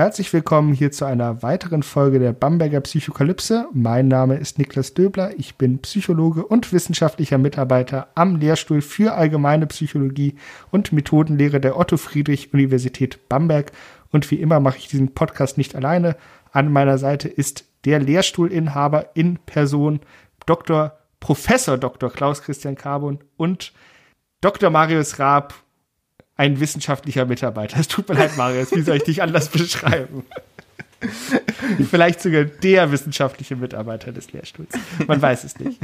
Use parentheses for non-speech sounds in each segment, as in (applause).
Herzlich willkommen hier zu einer weiteren Folge der Bamberger Psychokalypse. Mein Name ist Niklas Döbler. Ich bin Psychologe und wissenschaftlicher Mitarbeiter am Lehrstuhl für Allgemeine Psychologie und Methodenlehre der Otto Friedrich Universität Bamberg. Und wie immer mache ich diesen Podcast nicht alleine. An meiner Seite ist der Lehrstuhlinhaber in Person Dr. Professor Dr. Klaus Christian Carbon und Dr. Marius Raab, ein wissenschaftlicher Mitarbeiter. Es tut mir leid, Marius, wie soll ich dich anders (laughs) beschreiben? Vielleicht sogar der wissenschaftliche Mitarbeiter des Lehrstuhls. Man weiß es nicht.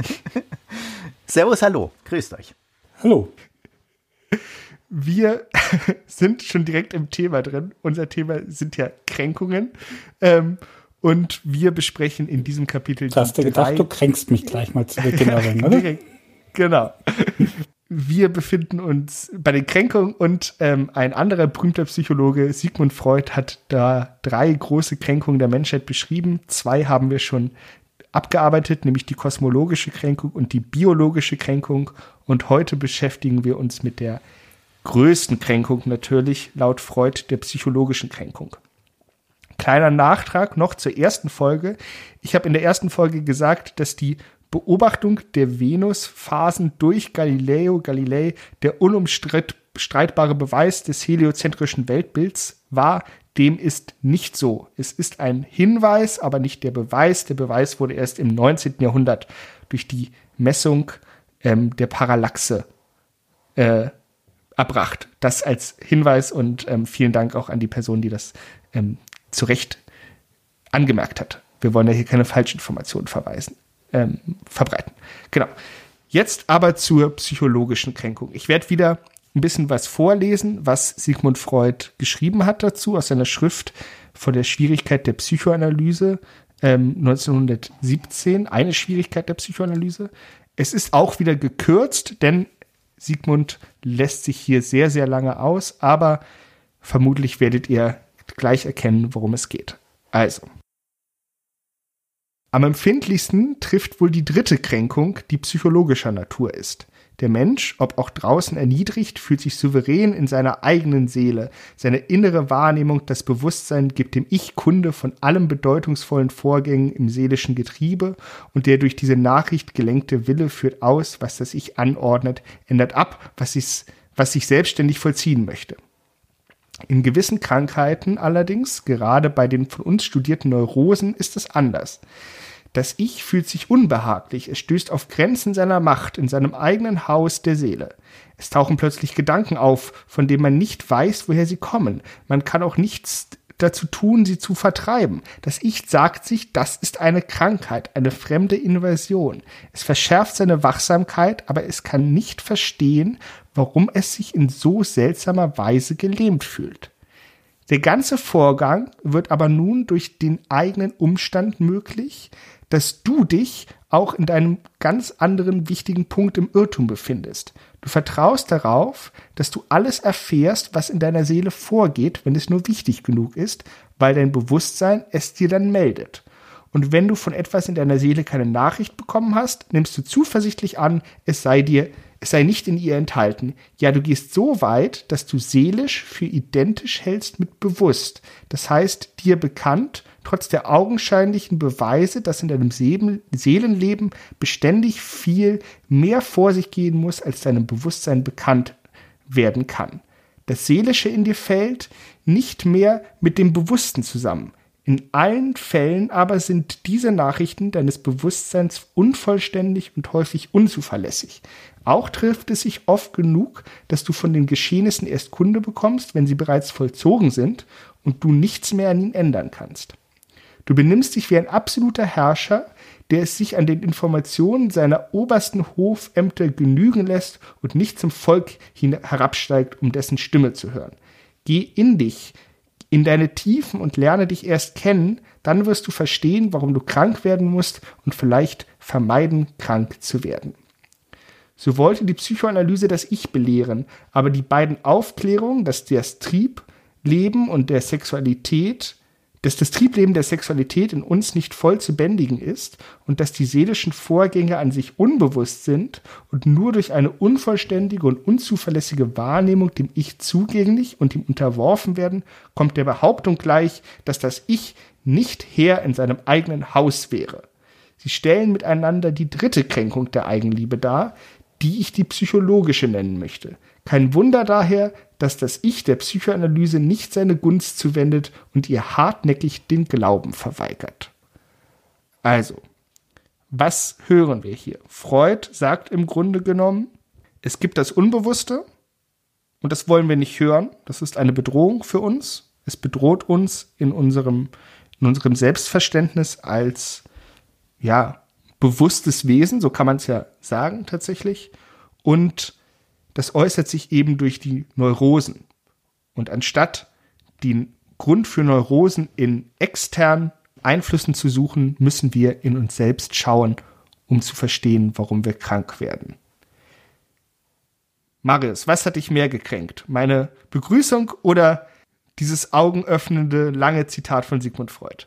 (laughs) Servus, hallo, grüßt euch. Hallo. Wir (laughs) sind schon direkt im Thema drin. Unser Thema sind ja Kränkungen. Ähm, und wir besprechen in diesem Kapitel. Du hast du gedacht, du kränkst mich gleich mal zu Beginn, oder? genau wir befinden uns bei den Kränkungen und ähm, ein anderer berühmter Psychologe, Sigmund Freud, hat da drei große Kränkungen der Menschheit beschrieben. Zwei haben wir schon abgearbeitet, nämlich die kosmologische Kränkung und die biologische Kränkung. Und heute beschäftigen wir uns mit der größten Kränkung natürlich, laut Freud, der psychologischen Kränkung. Kleiner Nachtrag noch zur ersten Folge. Ich habe in der ersten Folge gesagt, dass die Beobachtung der Venusphasen durch Galileo Galilei der unumstreitbare Beweis des heliozentrischen Weltbilds war, dem ist nicht so. Es ist ein Hinweis, aber nicht der Beweis. Der Beweis wurde erst im 19. Jahrhundert durch die Messung ähm, der Parallaxe äh, erbracht. Das als Hinweis und ähm, vielen Dank auch an die Person, die das ähm, zu Recht angemerkt hat. Wir wollen ja hier keine Falschinformationen verweisen ähm, verbreiten. Genau. Jetzt aber zur psychologischen Kränkung. Ich werde wieder ein bisschen was vorlesen, was Sigmund Freud geschrieben hat dazu aus seiner Schrift von der Schwierigkeit der Psychoanalyse ähm, 1917. Eine Schwierigkeit der Psychoanalyse. Es ist auch wieder gekürzt, denn Sigmund lässt sich hier sehr, sehr lange aus, aber vermutlich werdet ihr gleich erkennen, worum es geht. Also, am empfindlichsten trifft wohl die dritte Kränkung, die psychologischer Natur ist. Der Mensch, ob auch draußen erniedrigt, fühlt sich souverän in seiner eigenen Seele. Seine innere Wahrnehmung, das Bewusstsein gibt dem Ich Kunde von allen bedeutungsvollen Vorgängen im seelischen Getriebe und der durch diese Nachricht gelenkte Wille führt aus, was das Ich anordnet, ändert ab, was, was sich selbstständig vollziehen möchte. In gewissen Krankheiten allerdings, gerade bei den von uns studierten Neurosen, ist es anders. Das Ich fühlt sich unbehaglich, es stößt auf Grenzen seiner Macht in seinem eigenen Haus der Seele. Es tauchen plötzlich Gedanken auf, von denen man nicht weiß, woher sie kommen. Man kann auch nichts dazu tun, sie zu vertreiben. Das Ich sagt sich, das ist eine Krankheit, eine fremde Invasion. Es verschärft seine Wachsamkeit, aber es kann nicht verstehen, warum es sich in so seltsamer Weise gelähmt fühlt. Der ganze Vorgang wird aber nun durch den eigenen Umstand möglich, dass du dich auch in deinem ganz anderen wichtigen Punkt im Irrtum befindest. Du vertraust darauf, dass du alles erfährst, was in deiner Seele vorgeht, wenn es nur wichtig genug ist, weil dein Bewusstsein es dir dann meldet. Und wenn du von etwas in deiner Seele keine Nachricht bekommen hast, nimmst du zuversichtlich an, es sei dir, es sei nicht in ihr enthalten. Ja, du gehst so weit, dass du seelisch für identisch hältst mit bewusst. Das heißt, dir bekannt trotz der augenscheinlichen Beweise, dass in deinem Seelenleben beständig viel mehr vor sich gehen muss, als deinem Bewusstsein bekannt werden kann. Das Seelische in dir fällt nicht mehr mit dem Bewussten zusammen. In allen Fällen aber sind diese Nachrichten deines Bewusstseins unvollständig und häufig unzuverlässig. Auch trifft es sich oft genug, dass du von den Geschehnissen erst Kunde bekommst, wenn sie bereits vollzogen sind und du nichts mehr an ihnen ändern kannst. Du benimmst dich wie ein absoluter Herrscher, der es sich an den Informationen seiner obersten Hofämter genügen lässt und nicht zum Volk herabsteigt, um dessen Stimme zu hören. Geh in dich, in deine Tiefen und lerne dich erst kennen, dann wirst du verstehen, warum du krank werden musst und vielleicht vermeiden, krank zu werden. So wollte die Psychoanalyse das Ich belehren, aber die beiden Aufklärungen, dass das Triebleben und der Sexualität dass das Triebleben der Sexualität in uns nicht voll zu bändigen ist und dass die seelischen Vorgänge an sich unbewusst sind und nur durch eine unvollständige und unzuverlässige Wahrnehmung dem Ich zugänglich und ihm unterworfen werden, kommt der Behauptung gleich, dass das Ich nicht Herr in seinem eigenen Haus wäre. Sie stellen miteinander die dritte Kränkung der Eigenliebe dar, die ich die psychologische nennen möchte. Kein Wunder daher, dass das Ich der Psychoanalyse nicht seine Gunst zuwendet und ihr hartnäckig den Glauben verweigert. Also, was hören wir hier? Freud sagt im Grunde genommen, es gibt das Unbewusste und das wollen wir nicht hören. Das ist eine Bedrohung für uns. Es bedroht uns in unserem, in unserem Selbstverständnis als, ja, bewusstes Wesen, so kann man es ja sagen tatsächlich. Und das äußert sich eben durch die Neurosen. Und anstatt den Grund für Neurosen in externen Einflüssen zu suchen, müssen wir in uns selbst schauen, um zu verstehen, warum wir krank werden. Marius, was hat dich mehr gekränkt? Meine Begrüßung oder dieses augenöffnende lange Zitat von Sigmund Freud?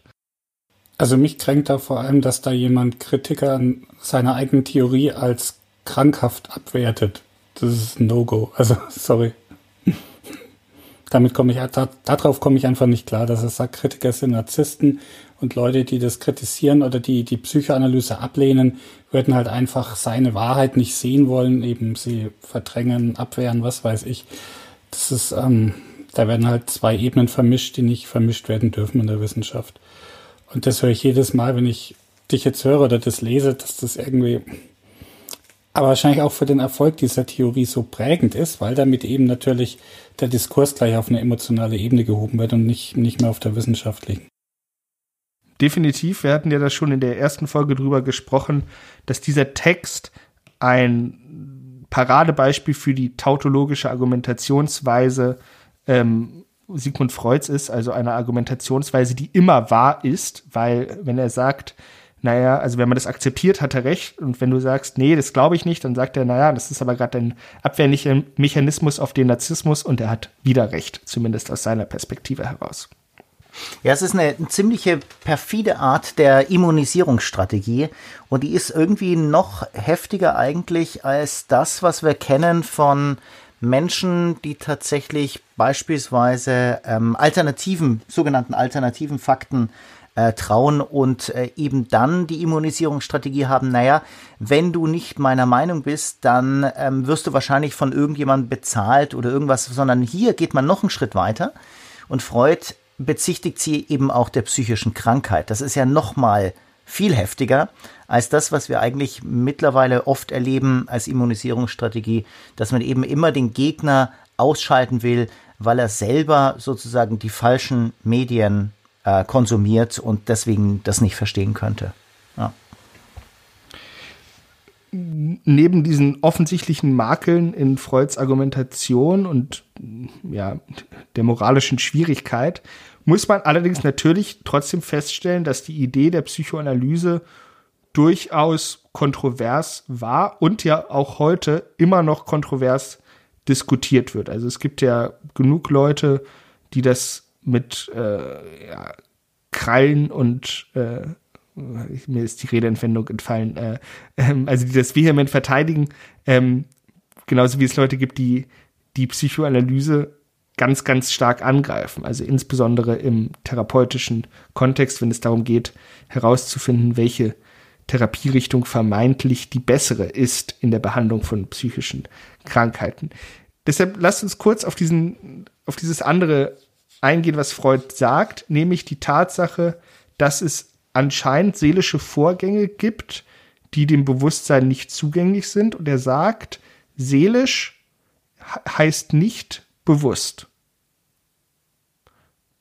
Also mich kränkt da vor allem, dass da jemand Kritiker seiner eigenen Theorie als krankhaft abwertet das ist No-Go. Also, (laughs) sorry. Damit komme ich, da, darauf komme ich einfach nicht klar, dass er sagt, Kritiker sind Narzissten und Leute, die das kritisieren oder die die Psychoanalyse ablehnen, würden halt einfach seine Wahrheit nicht sehen wollen, eben sie verdrängen, abwehren, was weiß ich. Das ist, ähm, da werden halt zwei Ebenen vermischt, die nicht vermischt werden dürfen in der Wissenschaft. Und das höre ich jedes Mal, wenn ich dich jetzt höre oder das lese, dass das irgendwie aber wahrscheinlich auch für den Erfolg dieser Theorie so prägend ist, weil damit eben natürlich der Diskurs gleich auf eine emotionale Ebene gehoben wird und nicht, nicht mehr auf der wissenschaftlichen. Definitiv, wir hatten ja da schon in der ersten Folge drüber gesprochen, dass dieser Text ein Paradebeispiel für die tautologische Argumentationsweise ähm, Sigmund Freuds ist, also eine Argumentationsweise, die immer wahr ist, weil wenn er sagt, naja, also wenn man das akzeptiert, hat er recht. Und wenn du sagst, nee, das glaube ich nicht, dann sagt er, naja, das ist aber gerade ein Abwehrmechanismus auf den Narzissmus und er hat wieder recht, zumindest aus seiner Perspektive heraus. Ja, es ist eine ziemliche perfide Art der Immunisierungsstrategie und die ist irgendwie noch heftiger eigentlich als das, was wir kennen von Menschen, die tatsächlich beispielsweise ähm, alternativen, sogenannten alternativen Fakten äh, trauen und äh, eben dann die Immunisierungsstrategie haben, naja, wenn du nicht meiner Meinung bist, dann ähm, wirst du wahrscheinlich von irgendjemandem bezahlt oder irgendwas, sondern hier geht man noch einen Schritt weiter und Freud bezichtigt sie eben auch der psychischen Krankheit. Das ist ja nochmal viel heftiger als das, was wir eigentlich mittlerweile oft erleben als Immunisierungsstrategie, dass man eben immer den Gegner ausschalten will, weil er selber sozusagen die falschen Medien äh, konsumiert und deswegen das nicht verstehen könnte. Ja. Neben diesen offensichtlichen Makeln in Freuds Argumentation und ja, der moralischen Schwierigkeit muss man allerdings natürlich trotzdem feststellen, dass die Idee der Psychoanalyse durchaus kontrovers war und ja auch heute immer noch kontrovers diskutiert wird. Also es gibt ja genug Leute, die das mit äh, ja, Krallen und äh, mir ist die Redeentwendung entfallen, äh, ähm, also die das vehement verteidigen, ähm, genauso wie es Leute gibt, die die Psychoanalyse ganz, ganz stark angreifen. Also insbesondere im therapeutischen Kontext, wenn es darum geht, herauszufinden, welche Therapierichtung vermeintlich die bessere ist in der Behandlung von psychischen Krankheiten. Deshalb lasst uns kurz auf diesen, auf dieses andere eingehen, was Freud sagt, nämlich die Tatsache, dass es anscheinend seelische Vorgänge gibt, die dem Bewusstsein nicht zugänglich sind. Und er sagt, seelisch heißt nicht bewusst.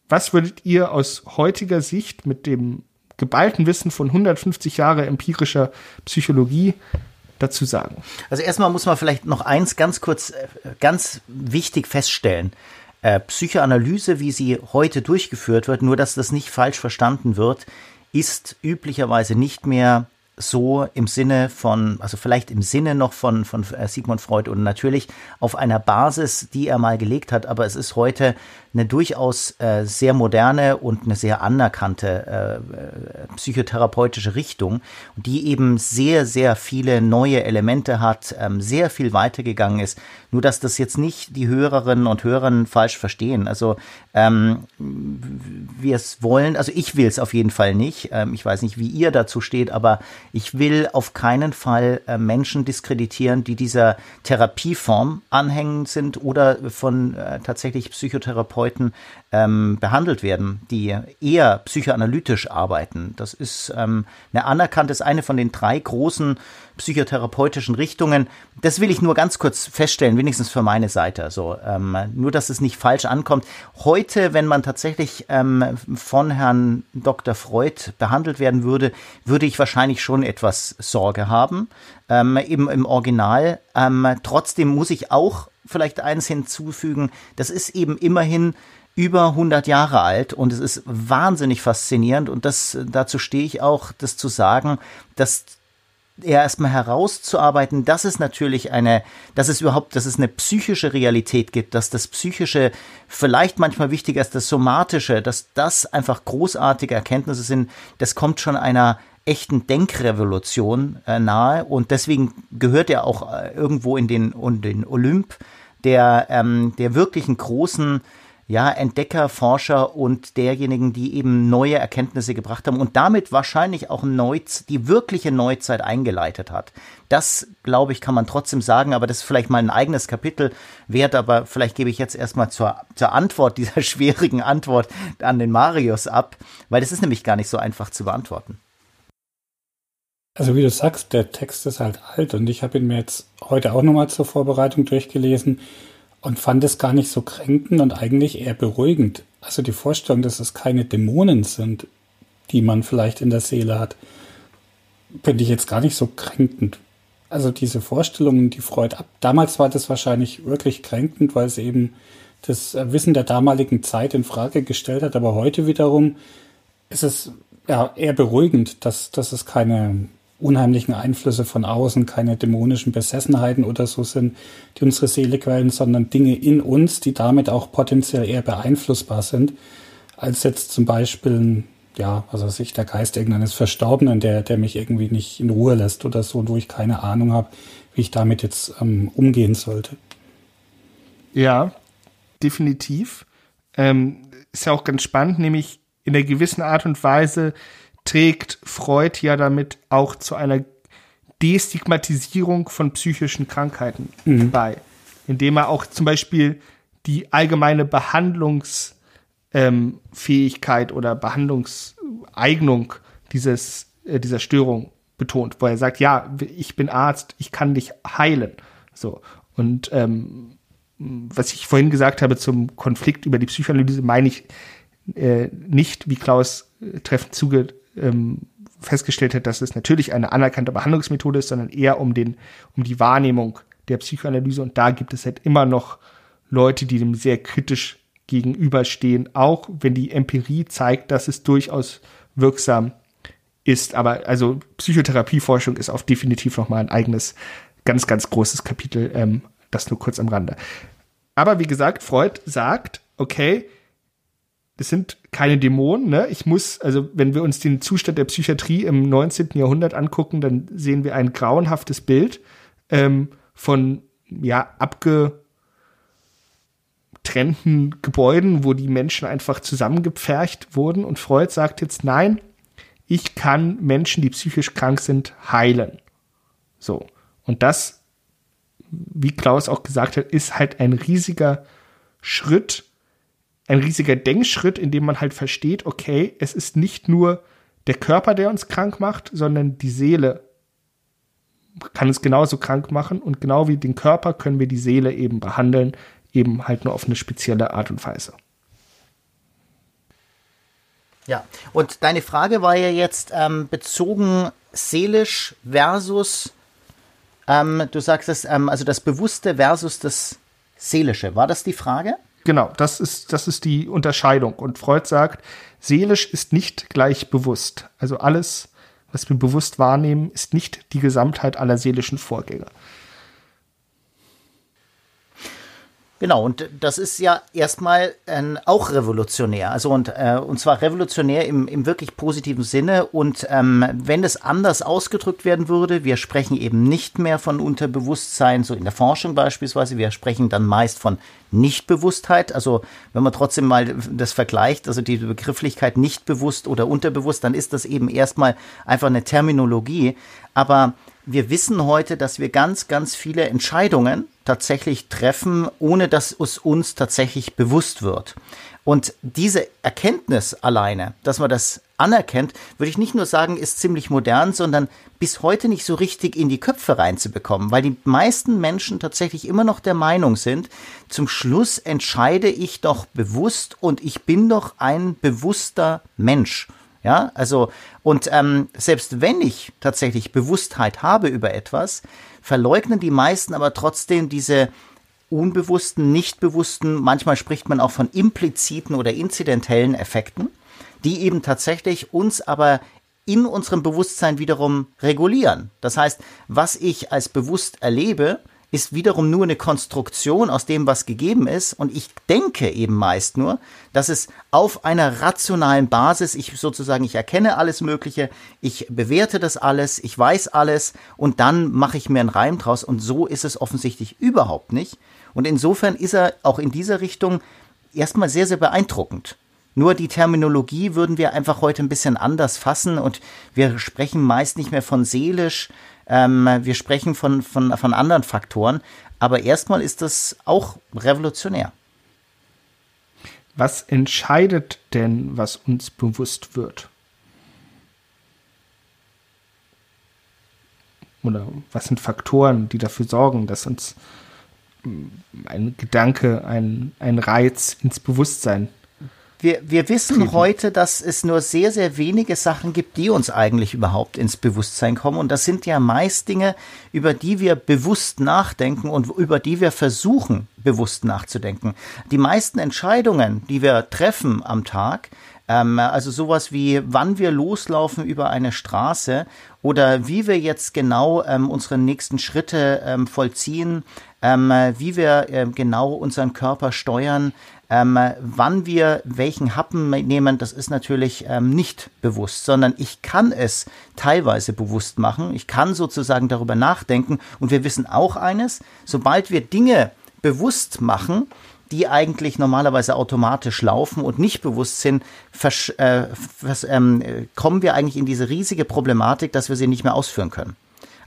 Was würdet ihr aus heutiger Sicht mit dem geballten Wissen von 150 Jahre empirischer Psychologie dazu sagen? Also erstmal muss man vielleicht noch eins ganz kurz, äh, ganz wichtig feststellen. äh, Psychoanalyse, wie sie heute durchgeführt wird, nur dass das nicht falsch verstanden wird, ist üblicherweise nicht mehr so im Sinne von, also vielleicht im Sinne noch von, von äh, Sigmund Freud und natürlich auf einer Basis, die er mal gelegt hat, aber es ist heute eine durchaus äh, sehr moderne und eine sehr anerkannte äh, äh, psychotherapeutische Richtung, die eben sehr, sehr viele neue Elemente hat, ähm, sehr viel weitergegangen ist. Nur, dass das jetzt nicht die Hörerinnen und Hörer falsch verstehen. Also ähm, wir es wollen, also ich will es auf jeden Fall nicht. Ähm, ich weiß nicht, wie ihr dazu steht, aber ich will auf keinen Fall äh, Menschen diskreditieren, die dieser Therapieform anhängen sind oder von äh, tatsächlich Psychotherapeuten Therapeuten ähm, behandelt werden, die eher psychoanalytisch arbeiten. Das ist ähm, eine anerkannte, ist eine von den drei großen psychotherapeutischen Richtungen. Das will ich nur ganz kurz feststellen, wenigstens für meine Seite. Also ähm, nur, dass es nicht falsch ankommt. Heute, wenn man tatsächlich ähm, von Herrn Dr. Freud behandelt werden würde, würde ich wahrscheinlich schon etwas Sorge haben. Ähm, im, Im Original. Ähm, trotzdem muss ich auch vielleicht eins hinzufügen. Das ist eben immerhin über 100 Jahre alt und es ist wahnsinnig faszinierend und das, dazu stehe ich auch, das zu sagen, dass er erstmal herauszuarbeiten, dass es natürlich eine, dass es überhaupt, dass es eine psychische Realität gibt, dass das Psychische vielleicht manchmal wichtiger ist, das Somatische, dass das einfach großartige Erkenntnisse sind, das kommt schon einer echten Denkrevolution äh, nahe und deswegen gehört er auch äh, irgendwo in den, in den Olymp der, ähm, der wirklichen großen ja, Entdecker, Forscher und derjenigen, die eben neue Erkenntnisse gebracht haben und damit wahrscheinlich auch Neuz die wirkliche Neuzeit eingeleitet hat. Das, glaube ich, kann man trotzdem sagen, aber das ist vielleicht mal ein eigenes Kapitel wert, aber vielleicht gebe ich jetzt erstmal zur, zur Antwort, (laughs) dieser schwierigen Antwort an den Marius ab, weil das ist nämlich gar nicht so einfach zu beantworten. Also wie du sagst, der Text ist halt alt und ich habe ihn mir jetzt heute auch nochmal zur Vorbereitung durchgelesen und fand es gar nicht so kränkend und eigentlich eher beruhigend. Also die Vorstellung, dass es keine Dämonen sind, die man vielleicht in der Seele hat, finde ich jetzt gar nicht so kränkend. Also diese Vorstellungen, die Freud ab. Damals war das wahrscheinlich wirklich kränkend, weil es eben das Wissen der damaligen Zeit in Frage gestellt hat. Aber heute wiederum ist es ja eher beruhigend, dass, dass es keine unheimlichen Einflüsse von außen, keine dämonischen Besessenheiten oder so sind, die unsere Seele quälen, sondern Dinge in uns, die damit auch potenziell eher beeinflussbar sind, als jetzt zum Beispiel, ja, also sich der Geist irgendeines Verstorbenen, der, der mich irgendwie nicht in Ruhe lässt oder so, wo ich keine Ahnung habe, wie ich damit jetzt ähm, umgehen sollte. Ja, definitiv. Ähm, ist ja auch ganz spannend, nämlich in der gewissen Art und Weise trägt Freud ja damit auch zu einer Destigmatisierung von psychischen Krankheiten mhm. bei, indem er auch zum Beispiel die allgemeine Behandlungsfähigkeit ähm, oder Behandlungseignung dieses, äh, dieser Störung betont, wo er sagt, ja, ich bin Arzt, ich kann dich heilen. So. Und ähm, was ich vorhin gesagt habe zum Konflikt über die Psychoanalyse, meine ich äh, nicht, wie Klaus äh, treffend zuge ähm, festgestellt hat, dass es natürlich eine anerkannte Behandlungsmethode ist, sondern eher um den, um die Wahrnehmung der Psychoanalyse. Und da gibt es halt immer noch Leute, die dem sehr kritisch gegenüberstehen, auch wenn die Empirie zeigt, dass es durchaus wirksam ist. Aber also Psychotherapieforschung ist auch definitiv noch mal ein eigenes, ganz, ganz großes Kapitel. Ähm, das nur kurz am Rande. Aber wie gesagt, Freud sagt, okay, das sind keine Dämonen. Ne? Ich muss, also wenn wir uns den Zustand der Psychiatrie im 19. Jahrhundert angucken, dann sehen wir ein grauenhaftes Bild ähm, von ja abgetrennten Gebäuden, wo die Menschen einfach zusammengepfercht wurden. Und Freud sagt jetzt, nein, ich kann Menschen, die psychisch krank sind, heilen. So. Und das, wie Klaus auch gesagt hat, ist halt ein riesiger Schritt ein riesiger Denkschritt, in dem man halt versteht, okay, es ist nicht nur der Körper, der uns krank macht, sondern die Seele kann es genauso krank machen und genau wie den Körper können wir die Seele eben behandeln, eben halt nur auf eine spezielle Art und Weise. Ja, und deine Frage war ja jetzt ähm, bezogen seelisch versus, ähm, du sagst es, ähm, also das Bewusste versus das Seelische. War das die Frage? Genau, das ist, das ist die Unterscheidung. Und Freud sagt, seelisch ist nicht gleich bewusst. Also alles, was wir bewusst wahrnehmen, ist nicht die Gesamtheit aller seelischen Vorgänge. Genau, und das ist ja erstmal äh, auch revolutionär. Also und, äh, und zwar revolutionär im, im wirklich positiven Sinne. Und ähm, wenn es anders ausgedrückt werden würde, wir sprechen eben nicht mehr von Unterbewusstsein, so in der Forschung beispielsweise, wir sprechen dann meist von Nichtbewusstheit. Also wenn man trotzdem mal das vergleicht, also die Begrifflichkeit nicht bewusst oder unterbewusst, dann ist das eben erstmal einfach eine Terminologie. Aber wir wissen heute, dass wir ganz, ganz viele Entscheidungen tatsächlich treffen, ohne dass es uns tatsächlich bewusst wird. Und diese Erkenntnis alleine, dass man das anerkennt, würde ich nicht nur sagen, ist ziemlich modern, sondern bis heute nicht so richtig in die Köpfe reinzubekommen, weil die meisten Menschen tatsächlich immer noch der Meinung sind, zum Schluss entscheide ich doch bewusst und ich bin doch ein bewusster Mensch. Ja, also, und ähm, selbst wenn ich tatsächlich Bewusstheit habe über etwas, verleugnen die meisten aber trotzdem diese unbewussten, nicht bewussten, manchmal spricht man auch von impliziten oder inzidentellen Effekten, die eben tatsächlich uns aber in unserem Bewusstsein wiederum regulieren. Das heißt, was ich als bewusst erlebe, ist wiederum nur eine Konstruktion aus dem, was gegeben ist. Und ich denke eben meist nur, dass es auf einer rationalen Basis, ich sozusagen, ich erkenne alles Mögliche, ich bewerte das alles, ich weiß alles und dann mache ich mir einen Reim draus. Und so ist es offensichtlich überhaupt nicht. Und insofern ist er auch in dieser Richtung erstmal sehr, sehr beeindruckend. Nur die Terminologie würden wir einfach heute ein bisschen anders fassen und wir sprechen meist nicht mehr von seelisch, ähm, wir sprechen von, von, von anderen Faktoren. Aber erstmal ist das auch revolutionär. Was entscheidet denn, was uns bewusst wird? Oder was sind Faktoren, die dafür sorgen, dass uns ein Gedanke, ein, ein Reiz ins Bewusstsein wir, wir wissen treten. heute, dass es nur sehr, sehr wenige Sachen gibt, die uns eigentlich überhaupt ins Bewusstsein kommen. Und das sind ja meist Dinge, über die wir bewusst nachdenken und über die wir versuchen, bewusst nachzudenken. Die meisten Entscheidungen, die wir treffen am Tag, ähm, also sowas wie, wann wir loslaufen über eine Straße oder wie wir jetzt genau ähm, unsere nächsten Schritte ähm, vollziehen, ähm, wie wir äh, genau unseren Körper steuern, ähm, wann wir welchen Happen nehmen, das ist natürlich ähm, nicht bewusst, sondern ich kann es teilweise bewusst machen. Ich kann sozusagen darüber nachdenken. Und wir wissen auch eines, sobald wir Dinge bewusst machen, die eigentlich normalerweise automatisch laufen und nicht bewusst sind, äh, vers, ähm, kommen wir eigentlich in diese riesige Problematik, dass wir sie nicht mehr ausführen können.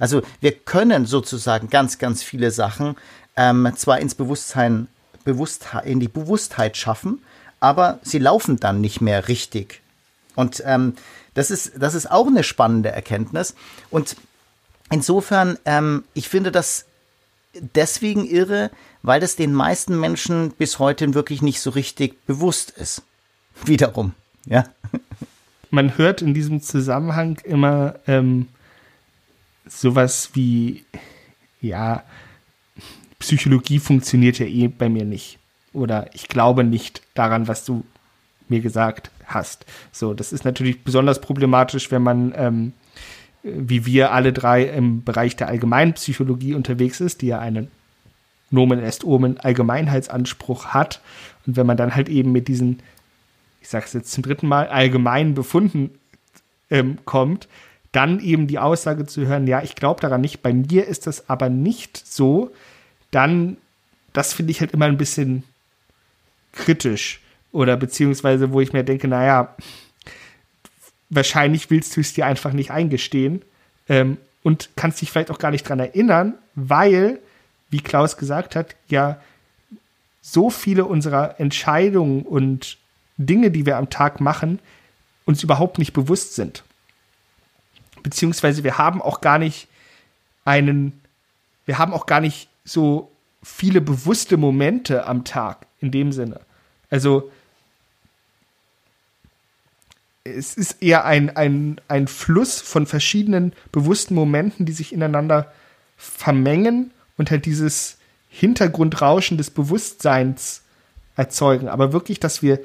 Also wir können sozusagen ganz, ganz viele Sachen ähm, zwar ins Bewusstsein Bewusstheit, in die Bewusstheit schaffen, aber sie laufen dann nicht mehr richtig. Und ähm, das, ist, das ist auch eine spannende Erkenntnis. Und insofern, ähm, ich finde das deswegen irre, weil das den meisten Menschen bis heute wirklich nicht so richtig bewusst ist. (laughs) Wiederum, ja. Man hört in diesem Zusammenhang immer ähm, sowas wie, ja, Psychologie funktioniert ja eh bei mir nicht. Oder ich glaube nicht daran, was du mir gesagt hast. So, das ist natürlich besonders problematisch, wenn man, ähm, wie wir alle drei im Bereich der Allgemeinpsychologie unterwegs ist, die ja einen Nomen est Omen Allgemeinheitsanspruch hat. Und wenn man dann halt eben mit diesen, ich sage es jetzt zum dritten Mal, allgemeinen Befunden ähm, kommt, dann eben die Aussage zu hören, ja, ich glaube daran nicht, bei mir ist das aber nicht so, dann, das finde ich halt immer ein bisschen kritisch. Oder beziehungsweise, wo ich mir denke, naja, wahrscheinlich willst du es dir einfach nicht eingestehen ähm, und kannst dich vielleicht auch gar nicht dran erinnern, weil, wie Klaus gesagt hat, ja so viele unserer Entscheidungen und Dinge, die wir am Tag machen, uns überhaupt nicht bewusst sind. Beziehungsweise wir haben auch gar nicht einen, wir haben auch gar nicht so viele bewusste Momente am Tag in dem Sinne. Also es ist eher ein, ein, ein Fluss von verschiedenen bewussten Momenten, die sich ineinander vermengen und halt dieses Hintergrundrauschen des Bewusstseins erzeugen, aber wirklich, dass wir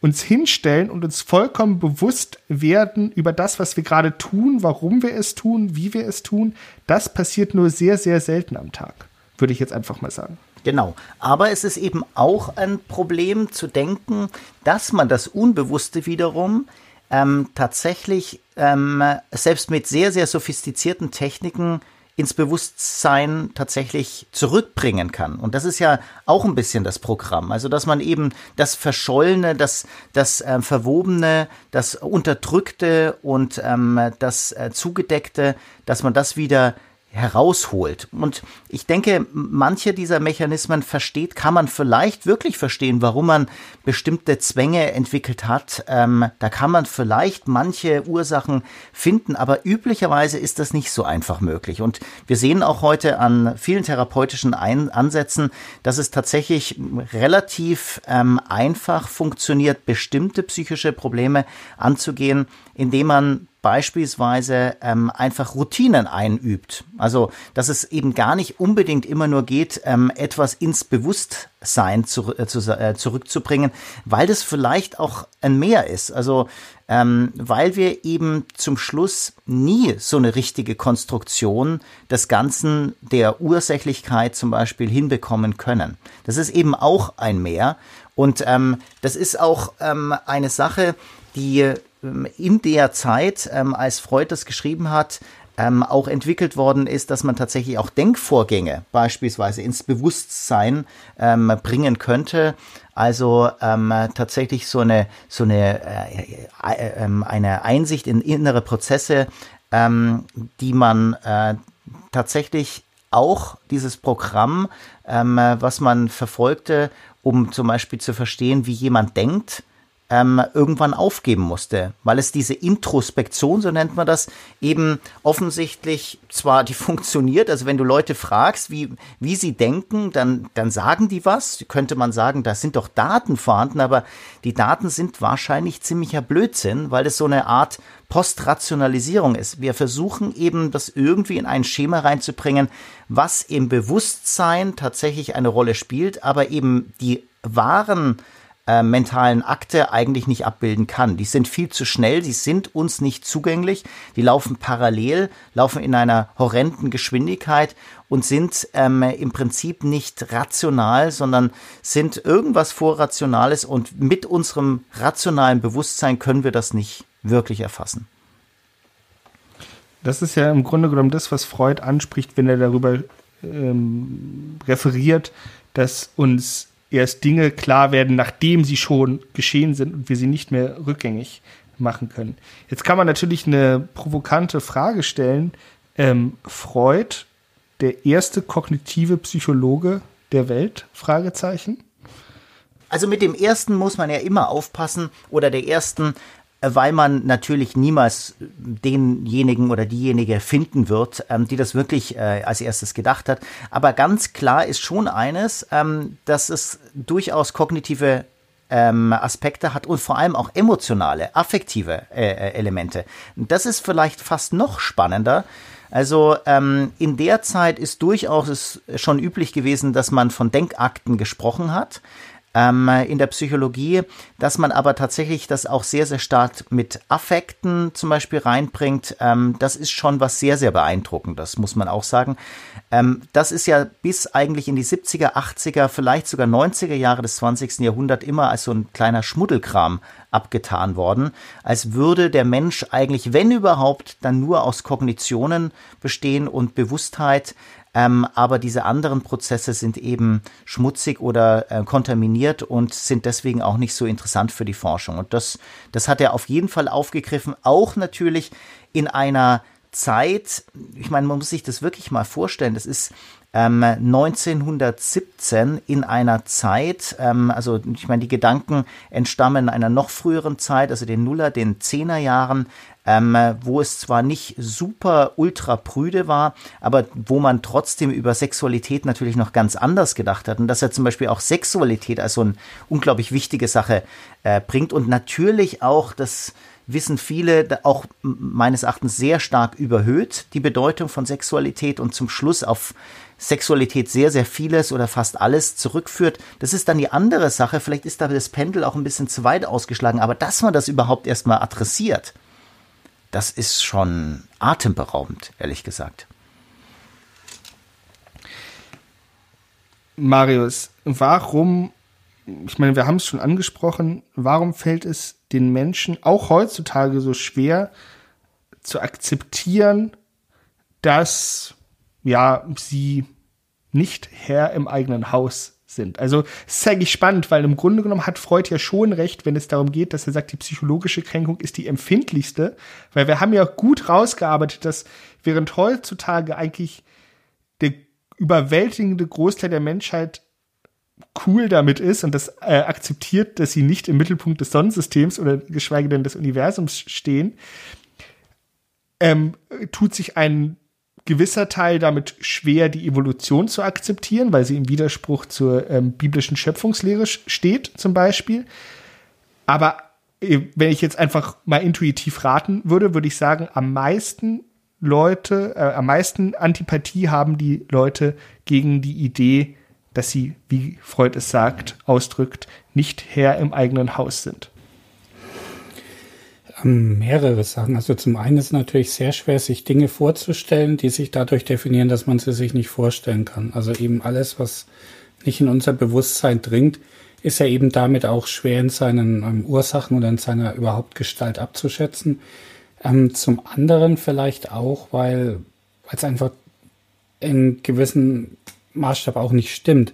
uns hinstellen und uns vollkommen bewusst werden über das, was wir gerade tun, warum wir es tun, wie wir es tun, das passiert nur sehr, sehr selten am Tag, würde ich jetzt einfach mal sagen. Genau. Aber es ist eben auch ein Problem zu denken, dass man das Unbewusste wiederum ähm, tatsächlich ähm, selbst mit sehr, sehr sophistizierten Techniken ins Bewusstsein tatsächlich zurückbringen kann. Und das ist ja auch ein bisschen das Programm. Also, dass man eben das Verschollene, das, das äh, Verwobene, das Unterdrückte und ähm, das äh, Zugedeckte, dass man das wieder herausholt. Und ich denke, manche dieser Mechanismen versteht, kann man vielleicht wirklich verstehen, warum man bestimmte Zwänge entwickelt hat. Ähm, da kann man vielleicht manche Ursachen finden, aber üblicherweise ist das nicht so einfach möglich. Und wir sehen auch heute an vielen therapeutischen Ein Ansätzen, dass es tatsächlich relativ ähm, einfach funktioniert, bestimmte psychische Probleme anzugehen, indem man beispielsweise ähm, einfach Routinen einübt. Also, dass es eben gar nicht unbedingt immer nur geht, ähm, etwas ins Bewusstsein zu, äh, zu, äh, zurückzubringen, weil das vielleicht auch ein Mehr ist. Also, ähm, weil wir eben zum Schluss nie so eine richtige Konstruktion des Ganzen der Ursächlichkeit zum Beispiel hinbekommen können. Das ist eben auch ein Mehr. Und ähm, das ist auch ähm, eine Sache, die in der Zeit, ähm, als Freud das geschrieben hat, ähm, auch entwickelt worden ist, dass man tatsächlich auch Denkvorgänge beispielsweise ins Bewusstsein ähm, bringen könnte. Also ähm, tatsächlich so eine so eine äh, äh, äh, eine Einsicht in innere Prozesse, ähm, die man äh, tatsächlich auch dieses Programm, ähm, was man verfolgte, um zum Beispiel zu verstehen, wie jemand denkt, ähm, irgendwann aufgeben musste, weil es diese Introspektion, so nennt man das, eben offensichtlich zwar die (laughs) funktioniert, also wenn du Leute fragst, wie, wie sie denken, dann, dann sagen die was, könnte man sagen, da sind doch Daten vorhanden, aber die Daten sind wahrscheinlich ziemlicher Blödsinn, weil es so eine Art Postrationalisierung ist. Wir versuchen eben, das irgendwie in ein Schema reinzubringen, was im Bewusstsein tatsächlich eine Rolle spielt, aber eben die wahren äh, mentalen Akte eigentlich nicht abbilden kann. Die sind viel zu schnell, die sind uns nicht zugänglich, die laufen parallel, laufen in einer horrenden Geschwindigkeit und sind ähm, im Prinzip nicht rational, sondern sind irgendwas Vorrationales und mit unserem rationalen Bewusstsein können wir das nicht wirklich erfassen. Das ist ja im Grunde genommen das, was Freud anspricht, wenn er darüber ähm, referiert, dass uns erst Dinge klar werden, nachdem sie schon geschehen sind und wir sie nicht mehr rückgängig machen können. Jetzt kann man natürlich eine provokante Frage stellen. Ähm, Freud, der erste kognitive Psychologe der Welt? Fragezeichen. Also mit dem ersten muss man ja immer aufpassen oder der ersten, weil man natürlich niemals denjenigen oder diejenige finden wird, ähm, die das wirklich äh, als erstes gedacht hat. Aber ganz klar ist schon eines, ähm, dass es durchaus kognitive ähm, Aspekte hat und vor allem auch emotionale, affektive äh, äh Elemente. Das ist vielleicht fast noch spannender. Also ähm, in der Zeit ist durchaus schon üblich gewesen, dass man von Denkakten gesprochen hat ähm, in der Psychologie, dass man aber tatsächlich das auch sehr, sehr stark mit Affekten zum Beispiel reinbringt. Ähm, das ist schon was sehr, sehr beeindruckendes, muss man auch sagen. Ähm, das ist ja bis eigentlich in die 70er, 80er, vielleicht sogar 90er Jahre des 20. Jahrhunderts immer als so ein kleiner Schmuddelkram abgetan worden, als würde der Mensch eigentlich, wenn überhaupt, dann nur aus Kognitionen bestehen und Bewusstheit, ähm, aber diese anderen Prozesse sind eben schmutzig oder äh, kontaminiert und sind deswegen auch nicht so interessant für die Forschung. Und das, das hat er auf jeden Fall aufgegriffen, auch natürlich in einer Zeit, ich meine, man muss sich das wirklich mal vorstellen, das ist ähm, 1917 in einer Zeit, ähm, also ich meine, die Gedanken entstammen einer noch früheren Zeit, also den Nuller, den Zehnerjahren, ähm, wo es zwar nicht super ultra prüde war, aber wo man trotzdem über Sexualität natürlich noch ganz anders gedacht hat und dass er zum Beispiel auch Sexualität als so eine unglaublich wichtige Sache äh, bringt und natürlich auch das wissen viele auch meines Erachtens sehr stark überhöht, die Bedeutung von Sexualität und zum Schluss auf Sexualität sehr, sehr vieles oder fast alles zurückführt. Das ist dann die andere Sache. Vielleicht ist da das Pendel auch ein bisschen zu weit ausgeschlagen, aber dass man das überhaupt erstmal adressiert, das ist schon atemberaubend, ehrlich gesagt. Marius, warum, ich meine, wir haben es schon angesprochen, warum fällt es den Menschen auch heutzutage so schwer zu akzeptieren, dass ja sie nicht Herr im eigenen Haus sind. Also es ist eigentlich spannend, weil im Grunde genommen hat Freud ja schon recht, wenn es darum geht, dass er sagt, die psychologische Kränkung ist die empfindlichste, weil wir haben ja gut rausgearbeitet, dass während heutzutage eigentlich der überwältigende Großteil der Menschheit cool damit ist und das äh, akzeptiert, dass sie nicht im Mittelpunkt des Sonnensystems oder geschweige denn des Universums stehen, ähm, tut sich ein gewisser Teil damit schwer, die Evolution zu akzeptieren, weil sie im Widerspruch zur ähm, biblischen Schöpfungslehre steht, zum Beispiel. Aber äh, wenn ich jetzt einfach mal intuitiv raten würde, würde ich sagen, am meisten Leute, äh, am meisten Antipathie haben die Leute gegen die Idee, dass sie, wie Freud es sagt, ausdrückt, nicht Herr im eigenen Haus sind. Mehrere Sachen. Also zum einen ist es natürlich sehr schwer, sich Dinge vorzustellen, die sich dadurch definieren, dass man sie sich nicht vorstellen kann. Also eben alles, was nicht in unser Bewusstsein dringt, ist ja eben damit auch schwer in seinen ähm, Ursachen oder in seiner überhaupt Gestalt abzuschätzen. Ähm, zum anderen vielleicht auch, weil es einfach in gewissen Maßstab auch nicht stimmt.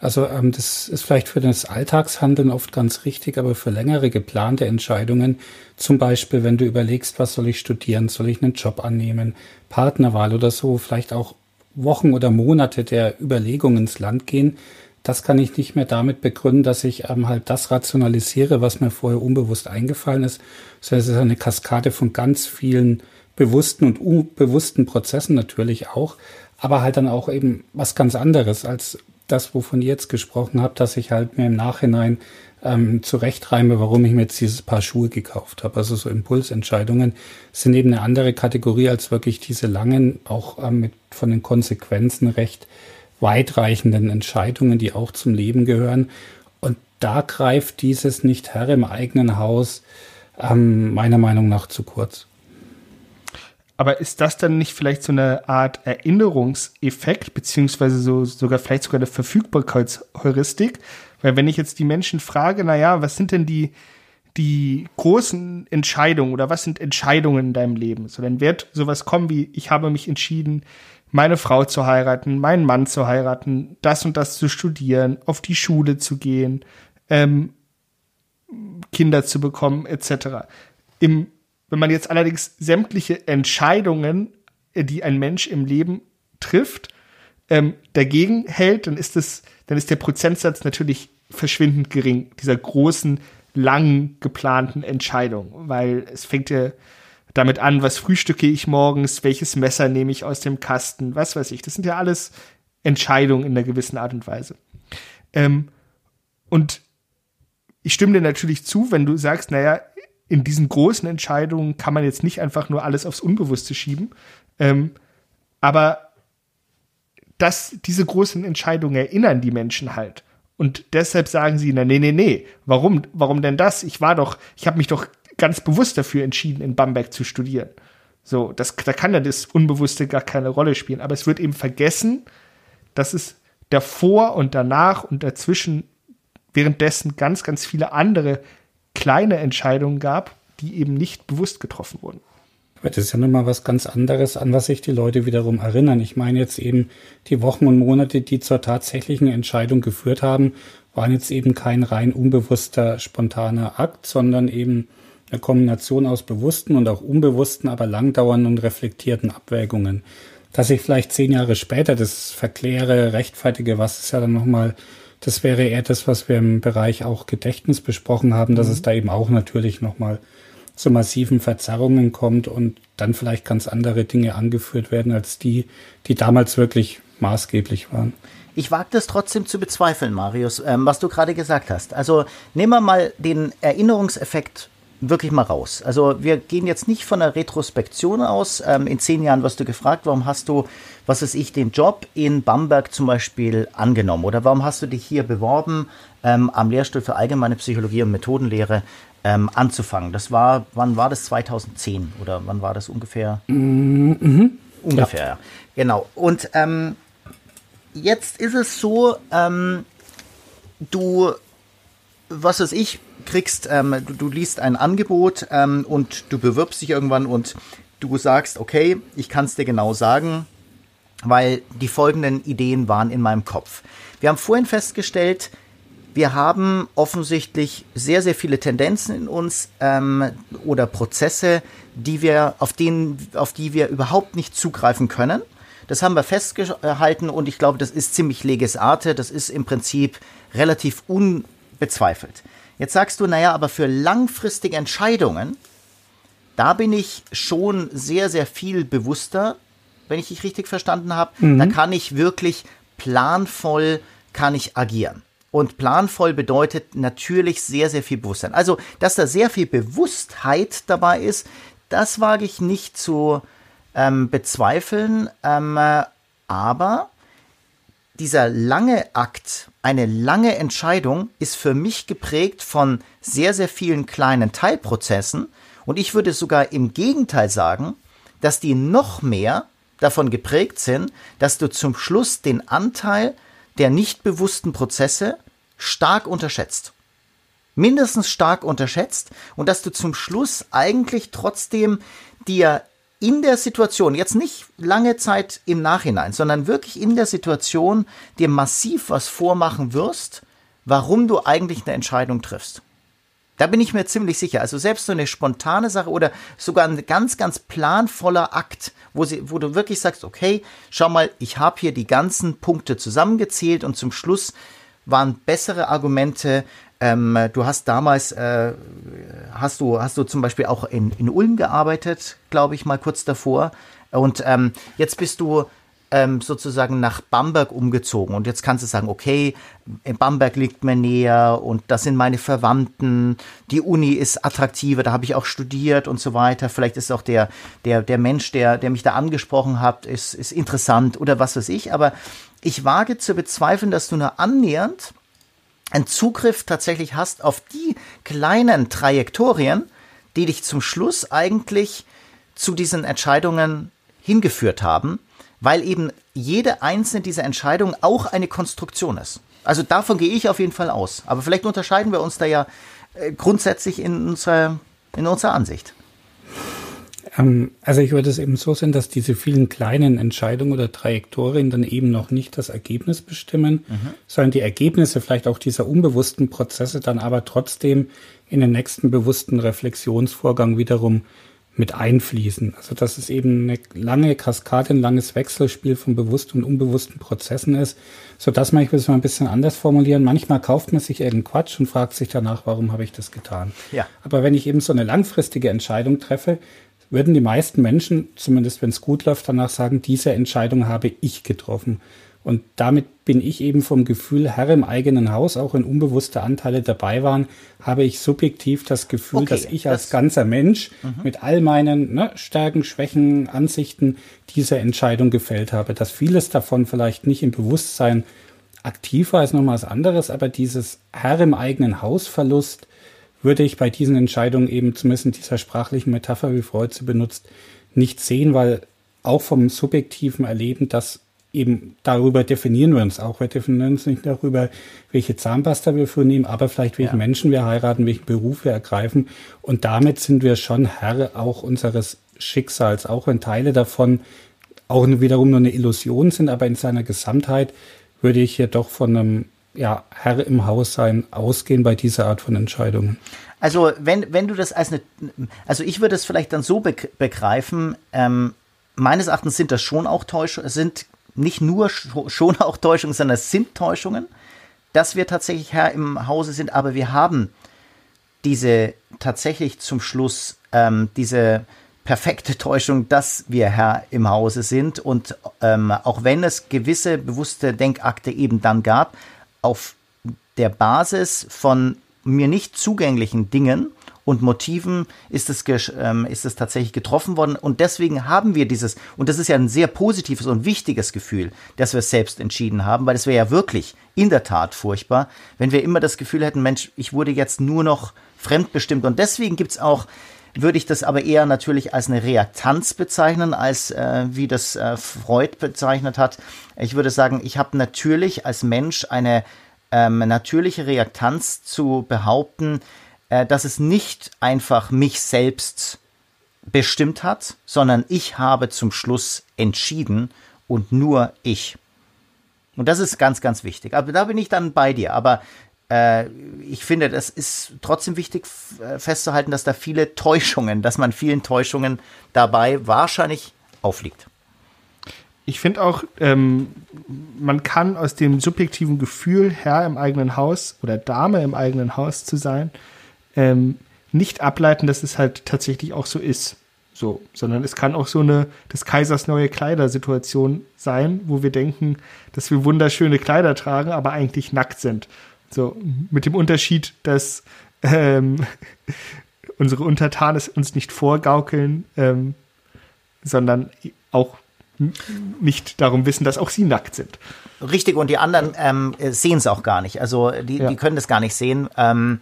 Also ähm, das ist vielleicht für das Alltagshandeln oft ganz richtig, aber für längere geplante Entscheidungen, zum Beispiel wenn du überlegst, was soll ich studieren, soll ich einen Job annehmen, Partnerwahl oder so, vielleicht auch Wochen oder Monate der Überlegung ins Land gehen, das kann ich nicht mehr damit begründen, dass ich ähm, halt das rationalisiere, was mir vorher unbewusst eingefallen ist, sondern es ist eine Kaskade von ganz vielen bewussten und unbewussten Prozessen natürlich auch, aber halt dann auch eben was ganz anderes als das, wovon ihr jetzt gesprochen habt, dass ich halt mir im Nachhinein ähm, zurechtreime, warum ich mir jetzt dieses Paar Schuhe gekauft habe. Also so Impulsentscheidungen sind eben eine andere Kategorie als wirklich diese langen, auch ähm, mit von den Konsequenzen recht weitreichenden Entscheidungen, die auch zum Leben gehören. Und da greift dieses nicht Herr im eigenen Haus ähm, meiner Meinung nach zu kurz. Aber ist das dann nicht vielleicht so eine Art Erinnerungseffekt, beziehungsweise so, sogar vielleicht sogar eine Verfügbarkeitsheuristik? Weil wenn ich jetzt die Menschen frage, na ja, was sind denn die, die großen Entscheidungen oder was sind Entscheidungen in deinem Leben? So, dann wird sowas kommen wie, ich habe mich entschieden, meine Frau zu heiraten, meinen Mann zu heiraten, das und das zu studieren, auf die Schule zu gehen, ähm, Kinder zu bekommen, etc. Im wenn man jetzt allerdings sämtliche Entscheidungen, äh, die ein Mensch im Leben trifft, ähm, dagegen hält, dann ist es, dann ist der Prozentsatz natürlich verschwindend gering, dieser großen, lang geplanten Entscheidung, weil es fängt ja damit an, was frühstücke ich morgens, welches Messer nehme ich aus dem Kasten, was weiß ich. Das sind ja alles Entscheidungen in einer gewissen Art und Weise. Ähm, und ich stimme dir natürlich zu, wenn du sagst, naja, in diesen großen Entscheidungen kann man jetzt nicht einfach nur alles aufs Unbewusste schieben. Ähm, aber dass diese großen Entscheidungen erinnern die Menschen halt. Und deshalb sagen sie, na, nee, nee, nee, warum, warum denn das? Ich war doch, ich habe mich doch ganz bewusst dafür entschieden, in Bamberg zu studieren. So, das, da kann ja das Unbewusste gar keine Rolle spielen. Aber es wird eben vergessen, dass es davor und danach und dazwischen währenddessen ganz, ganz viele andere kleine Entscheidungen gab, die eben nicht bewusst getroffen wurden. Aber das ist ja nochmal was ganz anderes, an was sich die Leute wiederum erinnern. Ich meine jetzt eben die Wochen und Monate, die zur tatsächlichen Entscheidung geführt haben, waren jetzt eben kein rein unbewusster, spontaner Akt, sondern eben eine Kombination aus bewussten und auch unbewussten, aber langdauernden und reflektierten Abwägungen. Dass ich vielleicht zehn Jahre später das verkläre, rechtfertige, was ist ja dann nochmal das wäre eher das, was wir im Bereich auch Gedächtnis besprochen haben, dass mhm. es da eben auch natürlich nochmal zu massiven Verzerrungen kommt und dann vielleicht ganz andere Dinge angeführt werden als die, die damals wirklich maßgeblich waren. Ich wage das trotzdem zu bezweifeln, Marius, ähm, was du gerade gesagt hast. Also nehmen wir mal den Erinnerungseffekt wirklich mal raus. Also wir gehen jetzt nicht von einer Retrospektion aus. Ähm, in zehn Jahren wirst du gefragt, warum hast du, was weiß ich, den Job in Bamberg zum Beispiel angenommen oder warum hast du dich hier beworben, ähm, am Lehrstuhl für allgemeine Psychologie und Methodenlehre ähm, anzufangen. Das war, wann war das? 2010 oder wann war das ungefähr? Mhm. Ungefähr, ja. Genau. Und ähm, jetzt ist es so, ähm, du, was weiß ich, kriegst, ähm, du, du, liest ein Angebot ähm, und du bewirbst dich irgendwann und du sagst, okay, ich kann es dir genau sagen, weil die folgenden Ideen waren in meinem Kopf. Wir haben vorhin festgestellt, wir haben offensichtlich sehr, sehr viele Tendenzen in uns ähm, oder Prozesse, die wir, auf, denen, auf die wir überhaupt nicht zugreifen können. Das haben wir festgehalten und ich glaube, das ist ziemlich leges Arte. Das ist im Prinzip relativ unbezweifelt. Jetzt sagst du, naja, aber für langfristige Entscheidungen, da bin ich schon sehr, sehr viel bewusster, wenn ich dich richtig verstanden habe. Mhm. Da kann ich wirklich planvoll, kann ich agieren. Und planvoll bedeutet natürlich sehr, sehr viel Bewusstsein. Also, dass da sehr viel Bewusstheit dabei ist, das wage ich nicht zu ähm, bezweifeln. Ähm, aber dieser lange Akt, eine lange Entscheidung ist für mich geprägt von sehr, sehr vielen kleinen Teilprozessen. Und ich würde sogar im Gegenteil sagen, dass die noch mehr davon geprägt sind, dass du zum Schluss den Anteil der nicht bewussten Prozesse stark unterschätzt. Mindestens stark unterschätzt und dass du zum Schluss eigentlich trotzdem dir in der Situation, jetzt nicht lange Zeit im Nachhinein, sondern wirklich in der Situation dir massiv was vormachen wirst, warum du eigentlich eine Entscheidung triffst. Da bin ich mir ziemlich sicher. Also selbst so eine spontane Sache oder sogar ein ganz, ganz planvoller Akt, wo, sie, wo du wirklich sagst, okay, schau mal, ich habe hier die ganzen Punkte zusammengezählt und zum Schluss waren bessere Argumente ähm, du hast damals, äh, hast du, hast du zum Beispiel auch in, in Ulm gearbeitet, glaube ich, mal kurz davor. Und ähm, jetzt bist du ähm, sozusagen nach Bamberg umgezogen. Und jetzt kannst du sagen, okay, in Bamberg liegt mir näher und das sind meine Verwandten, die Uni ist attraktiver, da habe ich auch studiert und so weiter. Vielleicht ist auch der, der, der Mensch, der, der mich da angesprochen hat, ist, ist interessant oder was weiß ich. Aber ich wage zu bezweifeln, dass du nur annähernd einen Zugriff tatsächlich hast auf die kleinen Trajektorien, die dich zum Schluss eigentlich zu diesen Entscheidungen hingeführt haben, weil eben jede einzelne dieser Entscheidungen auch eine Konstruktion ist. Also davon gehe ich auf jeden Fall aus. Aber vielleicht unterscheiden wir uns da ja äh, grundsätzlich in unserer, in unserer Ansicht. Ähm, also ich würde es eben so sehen, dass diese vielen kleinen Entscheidungen oder Trajektorien dann eben noch nicht das Ergebnis bestimmen, mhm. sondern die Ergebnisse vielleicht auch dieser unbewussten Prozesse dann aber trotzdem in den nächsten bewussten Reflexionsvorgang wiederum mit einfließen. Also dass es eben eine lange Kaskade, ein langes Wechselspiel von bewussten und unbewussten Prozessen ist, so dass man, ich will es mal ein bisschen anders formulieren, manchmal kauft man sich irgendeinen Quatsch und fragt sich danach, warum habe ich das getan. Ja. Aber wenn ich eben so eine langfristige Entscheidung treffe, würden die meisten Menschen, zumindest wenn es gut läuft, danach sagen, diese Entscheidung habe ich getroffen. Und damit bin ich eben vom Gefühl, Herr im eigenen Haus, auch wenn unbewusste Anteile dabei waren, habe ich subjektiv das Gefühl, okay, dass ich als ganzer Mensch mhm. mit all meinen ne, Stärken, Schwächen, Ansichten diese Entscheidung gefällt habe. Dass vieles davon vielleicht nicht im Bewusstsein aktiv war, ist nochmal was anderes, aber dieses Herr im eigenen Haus Verlust, würde ich bei diesen Entscheidungen eben zumindest in dieser sprachlichen Metapher, wie Freud sie benutzt, nicht sehen, weil auch vom subjektiven Erleben, das eben darüber definieren wir uns auch. Wir definieren uns nicht darüber, welche Zahnpasta wir vornehmen, aber vielleicht welchen ja. Menschen wir heiraten, welchen Beruf wir ergreifen. Und damit sind wir schon Herr auch unseres Schicksals, auch wenn Teile davon auch wiederum nur eine Illusion sind, aber in seiner Gesamtheit würde ich hier doch von einem ja, Herr im Haus sein ausgehen bei dieser Art von Entscheidungen? Also wenn, wenn du das als eine, also ich würde es vielleicht dann so begreifen, ähm, meines Erachtens sind das schon auch Täuschungen, sind nicht nur schon auch Täuschungen, sondern es sind Täuschungen, dass wir tatsächlich Herr im Hause sind, aber wir haben diese tatsächlich zum Schluss ähm, diese perfekte Täuschung, dass wir Herr im Hause sind. Und ähm, auch wenn es gewisse bewusste Denkakte eben dann gab, auf der Basis von mir nicht zugänglichen Dingen und Motiven ist es, ähm, ist es tatsächlich getroffen worden. Und deswegen haben wir dieses, und das ist ja ein sehr positives und wichtiges Gefühl, dass wir es selbst entschieden haben, weil es wäre ja wirklich in der Tat furchtbar, wenn wir immer das Gefühl hätten, Mensch, ich wurde jetzt nur noch fremdbestimmt. Und deswegen gibt's auch würde ich das aber eher natürlich als eine Reaktanz bezeichnen, als äh, wie das äh, Freud bezeichnet hat. Ich würde sagen, ich habe natürlich als Mensch eine ähm, natürliche Reaktanz zu behaupten, äh, dass es nicht einfach mich selbst bestimmt hat, sondern ich habe zum Schluss entschieden und nur ich. Und das ist ganz, ganz wichtig. Aber da bin ich dann bei dir. Aber äh, ich finde, das ist trotzdem wichtig äh, festzuhalten, dass da viele Täuschungen, dass man vielen Täuschungen dabei wahrscheinlich aufliegt. Ich finde auch, ähm, man kann aus dem subjektiven Gefühl, Herr im eigenen Haus oder Dame im eigenen Haus zu sein, ähm, nicht ableiten, dass es halt tatsächlich auch so ist. So, sondern es kann auch so eine des Kaisers neue Kleider-Situation sein, wo wir denken, dass wir wunderschöne Kleider tragen, aber eigentlich nackt sind. So, mit dem Unterschied, dass ähm, (laughs) unsere Untertanen uns nicht vorgaukeln, ähm, sondern auch nicht darum wissen, dass auch sie nackt sind. Richtig, und die anderen ähm, sehen es auch gar nicht. Also die, ja. die können das gar nicht sehen. Ähm,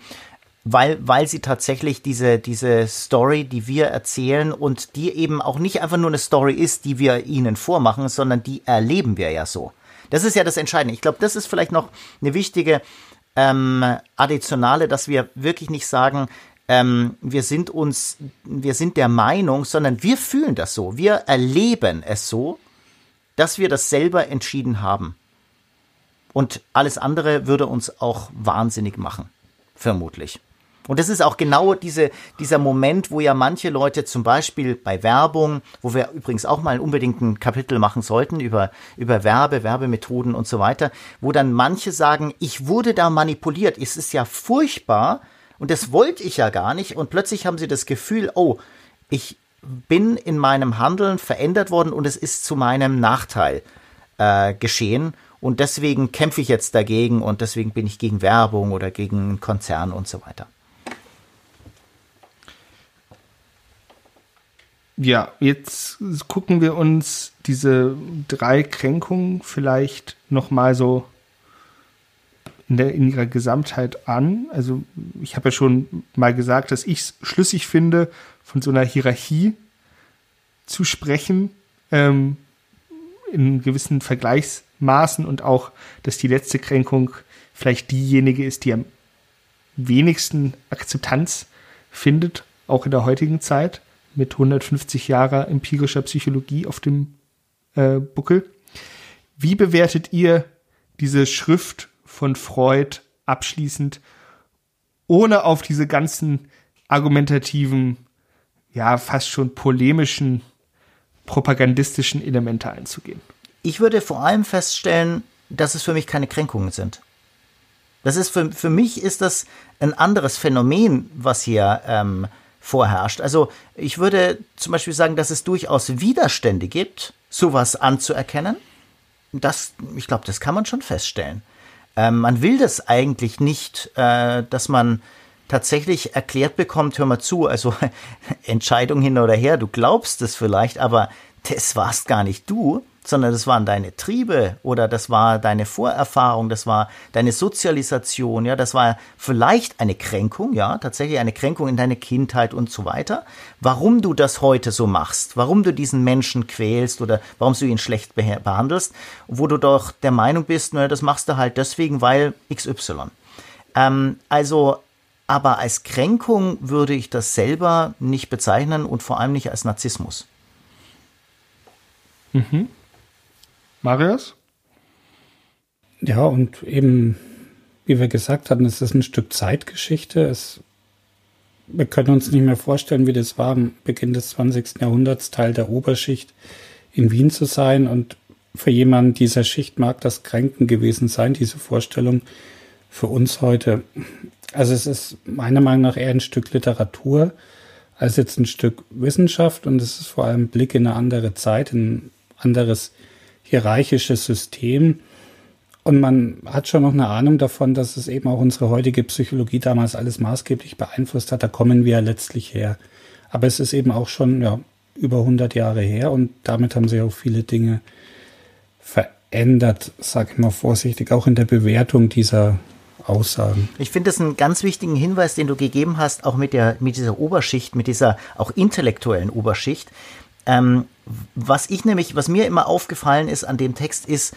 weil, weil sie tatsächlich diese, diese Story, die wir erzählen und die eben auch nicht einfach nur eine Story ist, die wir ihnen vormachen, sondern die erleben wir ja so. Das ist ja das Entscheidende. Ich glaube, das ist vielleicht noch eine wichtige ähm, Additionale, dass wir wirklich nicht sagen, ähm, wir sind uns, wir sind der Meinung, sondern wir fühlen das so. Wir erleben es so, dass wir das selber entschieden haben. Und alles andere würde uns auch wahnsinnig machen. Vermutlich. Und das ist auch genau diese, dieser Moment, wo ja manche Leute zum Beispiel bei Werbung, wo wir übrigens auch mal unbedingt ein Kapitel machen sollten über, über Werbe, Werbemethoden und so weiter, wo dann manche sagen, ich wurde da manipuliert, es ist ja furchtbar, und das wollte ich ja gar nicht. Und plötzlich haben sie das Gefühl, oh, ich bin in meinem Handeln verändert worden und es ist zu meinem Nachteil äh, geschehen. Und deswegen kämpfe ich jetzt dagegen und deswegen bin ich gegen Werbung oder gegen Konzern und so weiter. Ja, jetzt gucken wir uns diese drei Kränkungen vielleicht noch mal so in, der, in ihrer Gesamtheit an. Also ich habe ja schon mal gesagt, dass ich es schlüssig finde, von so einer Hierarchie zu sprechen, ähm, in gewissen Vergleichsmaßen und auch, dass die letzte Kränkung vielleicht diejenige ist, die am wenigsten Akzeptanz findet, auch in der heutigen Zeit, mit 150 Jahre empirischer Psychologie auf dem äh, Buckel. Wie bewertet ihr diese Schrift von Freud abschließend, ohne auf diese ganzen argumentativen, ja, fast schon polemischen, propagandistischen Elemente einzugehen. Ich würde vor allem feststellen, dass es für mich keine Kränkungen sind. Das ist für, für mich ist das ein anderes Phänomen, was hier ähm, vorherrscht. Also ich würde zum Beispiel sagen, dass es durchaus Widerstände gibt, sowas anzuerkennen. Das, ich glaube, das kann man schon feststellen. Ähm, man will das eigentlich nicht, äh, dass man tatsächlich erklärt bekommt, hör mal zu, also (laughs) Entscheidung hin oder her, du glaubst es vielleicht, aber das warst gar nicht du, sondern das waren deine Triebe oder das war deine Vorerfahrung, das war deine Sozialisation, ja, das war vielleicht eine Kränkung, ja, tatsächlich eine Kränkung in deiner Kindheit und so weiter. Warum du das heute so machst, warum du diesen Menschen quälst oder warum du ihn schlecht behandelst, wo du doch der Meinung bist, naja, das machst du halt deswegen, weil XY. Ähm, also aber als Kränkung würde ich das selber nicht bezeichnen und vor allem nicht als Narzissmus. Mhm. Marius? Ja, und eben, wie wir gesagt hatten, es ist ein Stück Zeitgeschichte. Es, wir können uns nicht mehr vorstellen, wie das war, am Beginn des 20. Jahrhunderts Teil der Oberschicht in Wien zu sein. Und für jemanden dieser Schicht mag das kränken gewesen sein, diese Vorstellung. Für uns heute, also es ist meiner Meinung nach eher ein Stück Literatur als jetzt ein Stück Wissenschaft und es ist vor allem Blick in eine andere Zeit, ein anderes hierarchisches System. Und man hat schon noch eine Ahnung davon, dass es eben auch unsere heutige Psychologie damals alles maßgeblich beeinflusst hat. Da kommen wir ja letztlich her. Aber es ist eben auch schon ja, über 100 Jahre her und damit haben sich auch viele Dinge verändert, sage ich mal vorsichtig, auch in der Bewertung dieser Aussagen. Ich finde das einen ganz wichtigen Hinweis, den du gegeben hast, auch mit, der, mit dieser Oberschicht, mit dieser auch intellektuellen Oberschicht. Ähm, was ich nämlich, was mir immer aufgefallen ist an dem Text, ist,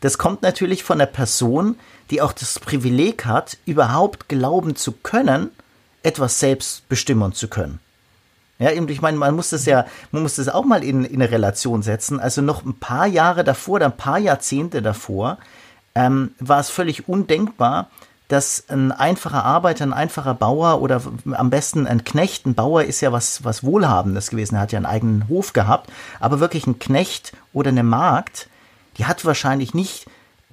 das kommt natürlich von der Person, die auch das Privileg hat, überhaupt glauben zu können, etwas selbst bestimmen zu können. Ja, eben, ich meine, man muss das ja, man muss das auch mal in, in eine Relation setzen. Also noch ein paar Jahre davor, oder ein paar Jahrzehnte davor, ähm, war es völlig undenkbar, dass ein einfacher Arbeiter, ein einfacher Bauer oder am besten ein Knecht, ein Bauer ist ja was, was Wohlhabendes gewesen, er hat ja einen eigenen Hof gehabt, aber wirklich ein Knecht oder eine Magd, die hat wahrscheinlich nicht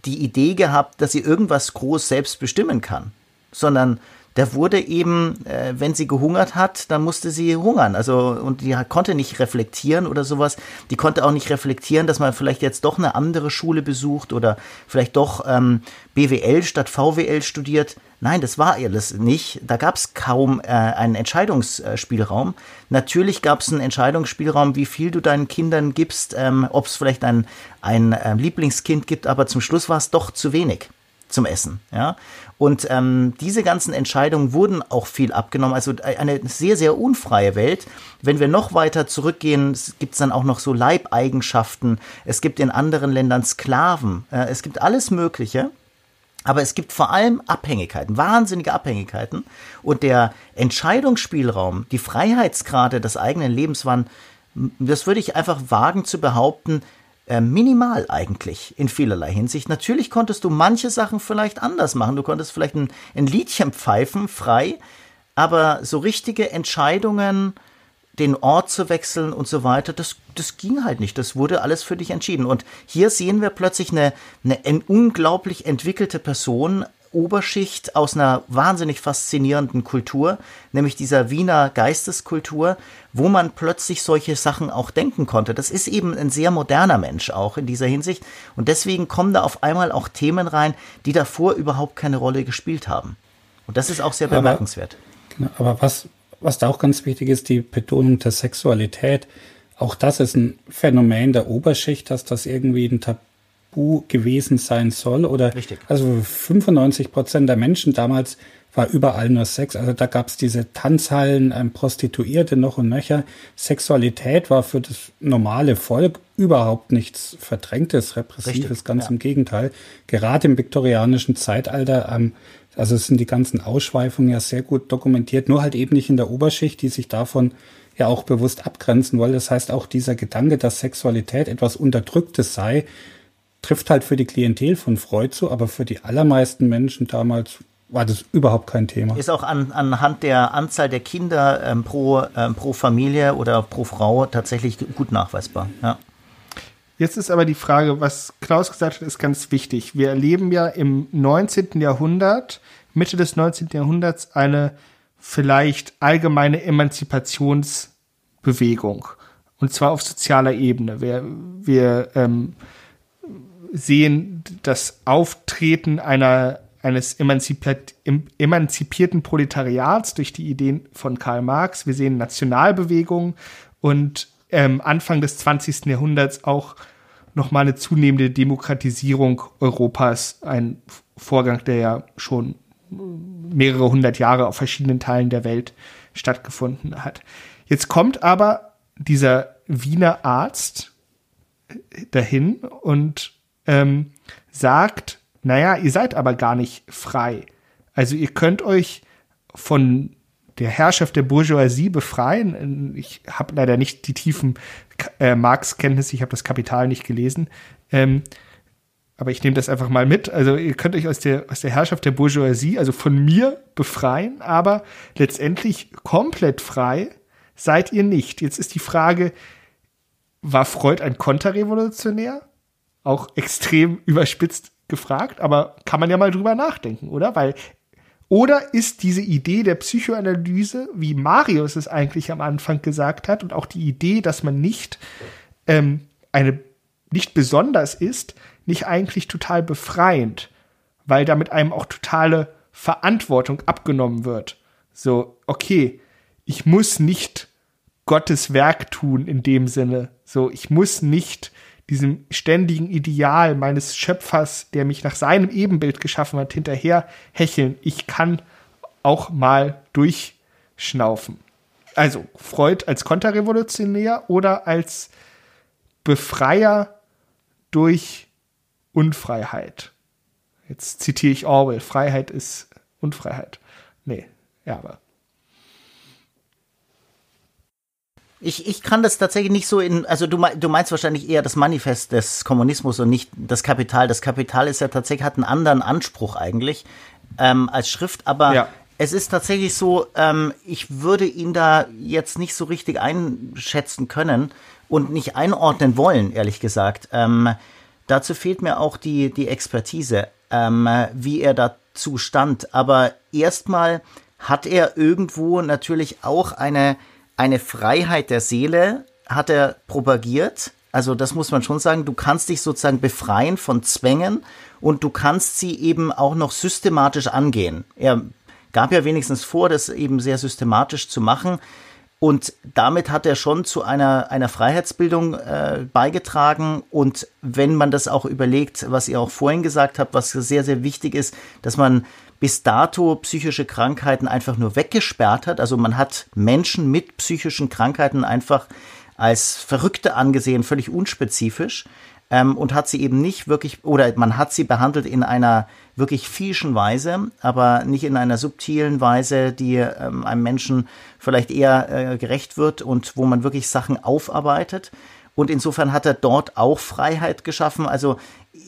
die Idee gehabt, dass sie irgendwas groß selbst bestimmen kann, sondern der wurde eben, äh, wenn sie gehungert hat, dann musste sie hungern. Also, und die konnte nicht reflektieren oder sowas. Die konnte auch nicht reflektieren, dass man vielleicht jetzt doch eine andere Schule besucht oder vielleicht doch ähm, BWL statt VWL studiert. Nein, das war alles nicht. Da gab es kaum äh, einen Entscheidungsspielraum. Natürlich gab es einen Entscheidungsspielraum, wie viel du deinen Kindern gibst, ähm, ob es vielleicht ein, ein äh, Lieblingskind gibt, aber zum Schluss war es doch zu wenig zum Essen. Ja? Und ähm, diese ganzen Entscheidungen wurden auch viel abgenommen. Also äh, eine sehr, sehr unfreie Welt. Wenn wir noch weiter zurückgehen, gibt es dann auch noch so Leibeigenschaften. Es gibt in anderen Ländern Sklaven. Äh, es gibt alles Mögliche. Aber es gibt vor allem Abhängigkeiten, wahnsinnige Abhängigkeiten. Und der Entscheidungsspielraum, die Freiheitsgrade des eigenen Lebens waren, das würde ich einfach wagen zu behaupten, äh, minimal eigentlich in vielerlei Hinsicht. Natürlich konntest du manche Sachen vielleicht anders machen. Du konntest vielleicht ein, ein Liedchen pfeifen, frei, aber so richtige Entscheidungen, den Ort zu wechseln und so weiter, das, das ging halt nicht. Das wurde alles für dich entschieden. Und hier sehen wir plötzlich eine, eine unglaublich entwickelte Person Oberschicht aus einer wahnsinnig faszinierenden Kultur, nämlich dieser Wiener Geisteskultur, wo man plötzlich solche Sachen auch denken konnte. Das ist eben ein sehr moderner Mensch auch in dieser Hinsicht. Und deswegen kommen da auf einmal auch Themen rein, die davor überhaupt keine Rolle gespielt haben. Und das ist auch sehr bemerkenswert. Aber, genau, aber was, was da auch ganz wichtig ist, die Betonung der Sexualität. Auch das ist ein Phänomen der Oberschicht, dass das irgendwie ein Tabu Tabu gewesen sein soll. Oder Richtig. also 95 Prozent der Menschen damals war überall nur Sex. Also da gab es diese Tanzhallen, ähm, Prostituierte noch und nöcher. Sexualität war für das normale Volk überhaupt nichts Verdrängtes, Repressives, Richtig, ganz ja. im Gegenteil. Gerade im viktorianischen Zeitalter, ähm, also sind die ganzen Ausschweifungen ja sehr gut dokumentiert, nur halt eben nicht in der Oberschicht, die sich davon ja auch bewusst abgrenzen wollen. Das heißt auch dieser Gedanke, dass Sexualität etwas Unterdrücktes sei, trifft halt für die Klientel von Freud zu, aber für die allermeisten Menschen damals war das überhaupt kein Thema. Ist auch an, anhand der Anzahl der Kinder ähm, pro, ähm, pro Familie oder pro Frau tatsächlich gut nachweisbar. Ja. Jetzt ist aber die Frage, was Klaus gesagt hat, ist ganz wichtig. Wir erleben ja im 19. Jahrhundert, Mitte des 19. Jahrhunderts, eine vielleicht allgemeine Emanzipationsbewegung. Und zwar auf sozialer Ebene. Wir, wir ähm, sehen das Auftreten einer, eines emanzipiert, emanzipierten Proletariats durch die Ideen von Karl Marx. Wir sehen Nationalbewegungen und ähm, Anfang des 20. Jahrhunderts auch nochmal eine zunehmende Demokratisierung Europas. Ein Vorgang, der ja schon mehrere hundert Jahre auf verschiedenen Teilen der Welt stattgefunden hat. Jetzt kommt aber dieser Wiener Arzt dahin und ähm, sagt, naja, ihr seid aber gar nicht frei. Also ihr könnt euch von der Herrschaft der Bourgeoisie befreien. Ich habe leider nicht die tiefen äh, Marx-Kenntnisse, ich habe das Kapital nicht gelesen. Ähm, aber ich nehme das einfach mal mit. Also ihr könnt euch aus der, aus der Herrschaft der Bourgeoisie, also von mir, befreien, aber letztendlich komplett frei seid ihr nicht. Jetzt ist die Frage, war Freud ein Konterrevolutionär? Auch extrem überspitzt gefragt, aber kann man ja mal drüber nachdenken, oder? Weil oder ist diese Idee der Psychoanalyse, wie Marius es eigentlich am Anfang gesagt hat, und auch die Idee, dass man nicht ähm, eine nicht besonders ist, nicht eigentlich total befreiend, weil damit einem auch totale Verantwortung abgenommen wird. So, okay, ich muss nicht Gottes Werk tun in dem Sinne. So, ich muss nicht diesem ständigen Ideal meines Schöpfers, der mich nach seinem Ebenbild geschaffen hat, hinterher hecheln. Ich kann auch mal durchschnaufen. Also Freud als Konterrevolutionär oder als Befreier durch Unfreiheit. Jetzt zitiere ich Orwell. Freiheit ist Unfreiheit. Nee, ja, aber. Ich, ich kann das tatsächlich nicht so in, also du, du meinst wahrscheinlich eher das Manifest des Kommunismus und nicht das Kapital. Das Kapital ist ja tatsächlich, hat einen anderen Anspruch eigentlich ähm, als Schrift, aber ja. es ist tatsächlich so, ähm, ich würde ihn da jetzt nicht so richtig einschätzen können und nicht einordnen wollen, ehrlich gesagt. Ähm, dazu fehlt mir auch die, die Expertise, ähm, wie er dazu stand. Aber erstmal hat er irgendwo natürlich auch eine, eine Freiheit der Seele, hat er propagiert. Also das muss man schon sagen, du kannst dich sozusagen befreien von Zwängen und du kannst sie eben auch noch systematisch angehen. Er gab ja wenigstens vor, das eben sehr systematisch zu machen. Und damit hat er schon zu einer, einer Freiheitsbildung äh, beigetragen. Und wenn man das auch überlegt, was ihr auch vorhin gesagt habt, was sehr, sehr wichtig ist, dass man bis dato psychische Krankheiten einfach nur weggesperrt hat. Also man hat Menschen mit psychischen Krankheiten einfach als Verrückte angesehen, völlig unspezifisch ähm, und hat sie eben nicht wirklich, oder man hat sie behandelt in einer wirklich fieschen Weise, aber nicht in einer subtilen Weise, die ähm, einem Menschen vielleicht eher äh, gerecht wird und wo man wirklich Sachen aufarbeitet. Und insofern hat er dort auch Freiheit geschaffen. Also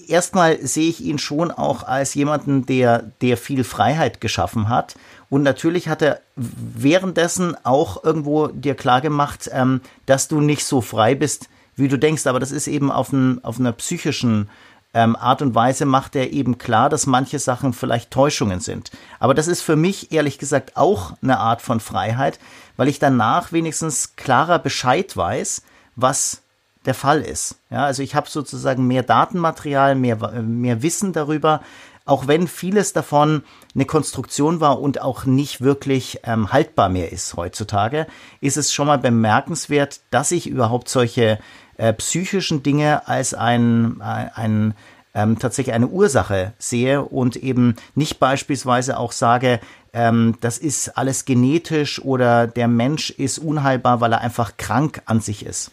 erstmal sehe ich ihn schon auch als jemanden, der, der viel Freiheit geschaffen hat. Und natürlich hat er währenddessen auch irgendwo dir klar gemacht, ähm, dass du nicht so frei bist, wie du denkst. Aber das ist eben auf, ein, auf einer psychischen ähm, Art und Weise macht er eben klar, dass manche Sachen vielleicht Täuschungen sind. Aber das ist für mich ehrlich gesagt auch eine Art von Freiheit, weil ich danach wenigstens klarer Bescheid weiß, was der Fall ist. Ja, also ich habe sozusagen mehr Datenmaterial, mehr, mehr Wissen darüber, auch wenn vieles davon eine Konstruktion war und auch nicht wirklich ähm, haltbar mehr ist heutzutage, ist es schon mal bemerkenswert, dass ich überhaupt solche äh, psychischen Dinge als ein, ein, ein ähm, tatsächlich eine Ursache sehe und eben nicht beispielsweise auch sage, ähm, das ist alles genetisch oder der Mensch ist unheilbar, weil er einfach krank an sich ist.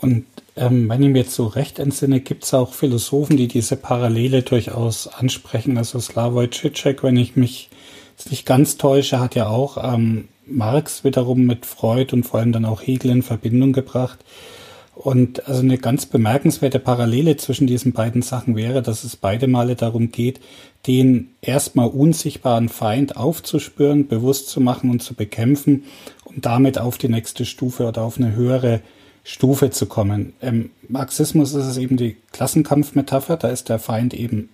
Und ähm, wenn ich mir jetzt so recht entsinne, gibt es auch Philosophen, die diese Parallele durchaus ansprechen. Also Slavoj Žižek, wenn ich mich nicht ganz täusche, hat ja auch ähm, Marx wiederum mit Freud und vor allem dann auch Hegel in Verbindung gebracht. Und also eine ganz bemerkenswerte Parallele zwischen diesen beiden Sachen wäre, dass es beide Male darum geht, den erstmal unsichtbaren Feind aufzuspüren, bewusst zu machen und zu bekämpfen, um damit auf die nächste Stufe oder auf eine höhere Stufe zu kommen. Im Marxismus ist es eben die Klassenkampfmetapher, da ist der Feind eben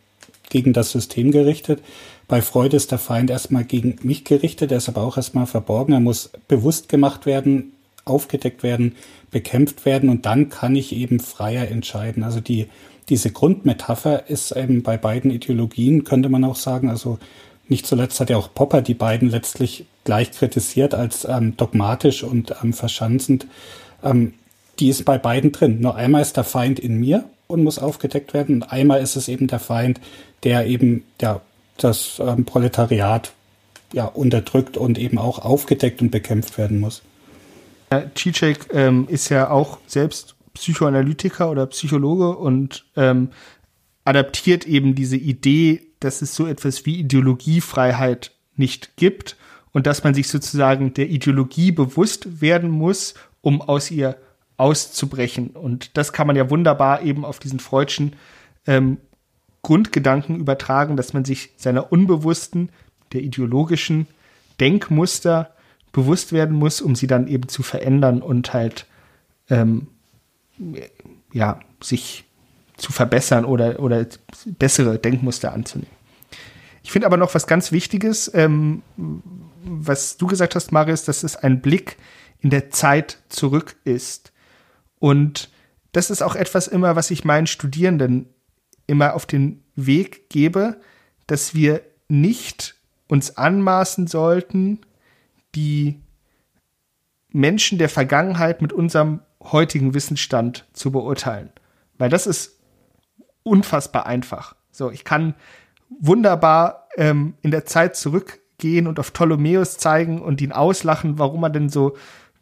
gegen das System gerichtet. Bei Freud ist der Feind erstmal gegen mich gerichtet, er ist aber auch erstmal verborgen, er muss bewusst gemacht werden, aufgedeckt werden, bekämpft werden und dann kann ich eben freier entscheiden. Also die, diese Grundmetapher ist eben bei beiden Ideologien, könnte man auch sagen, also nicht zuletzt hat ja auch Popper die beiden letztlich gleich kritisiert als ähm, dogmatisch und ähm, verschanzend. Ähm, die ist bei beiden drin. Nur einmal ist der Feind in mir und muss aufgedeckt werden und einmal ist es eben der Feind, der eben ja, das ähm, Proletariat ja, unterdrückt und eben auch aufgedeckt und bekämpft werden muss. Cicek ähm, ist ja auch selbst Psychoanalytiker oder Psychologe und ähm, adaptiert eben diese Idee, dass es so etwas wie Ideologiefreiheit nicht gibt und dass man sich sozusagen der Ideologie bewusst werden muss, um aus ihr auszubrechen. Und das kann man ja wunderbar eben auf diesen Freudschen ähm, Grundgedanken übertragen, dass man sich seiner unbewussten, der ideologischen Denkmuster bewusst werden muss, um sie dann eben zu verändern und halt ähm, ja, sich zu verbessern oder, oder bessere Denkmuster anzunehmen. Ich finde aber noch was ganz Wichtiges, ähm, was du gesagt hast, Marius, dass es ein Blick in der Zeit zurück ist. Und das ist auch etwas immer, was ich meinen Studierenden immer auf den Weg gebe, dass wir nicht uns anmaßen sollten, die Menschen der Vergangenheit mit unserem heutigen Wissensstand zu beurteilen. Weil das ist unfassbar einfach. So, ich kann wunderbar ähm, in der Zeit zurückgehen und auf Ptolemäus zeigen und ihn auslachen, warum er denn so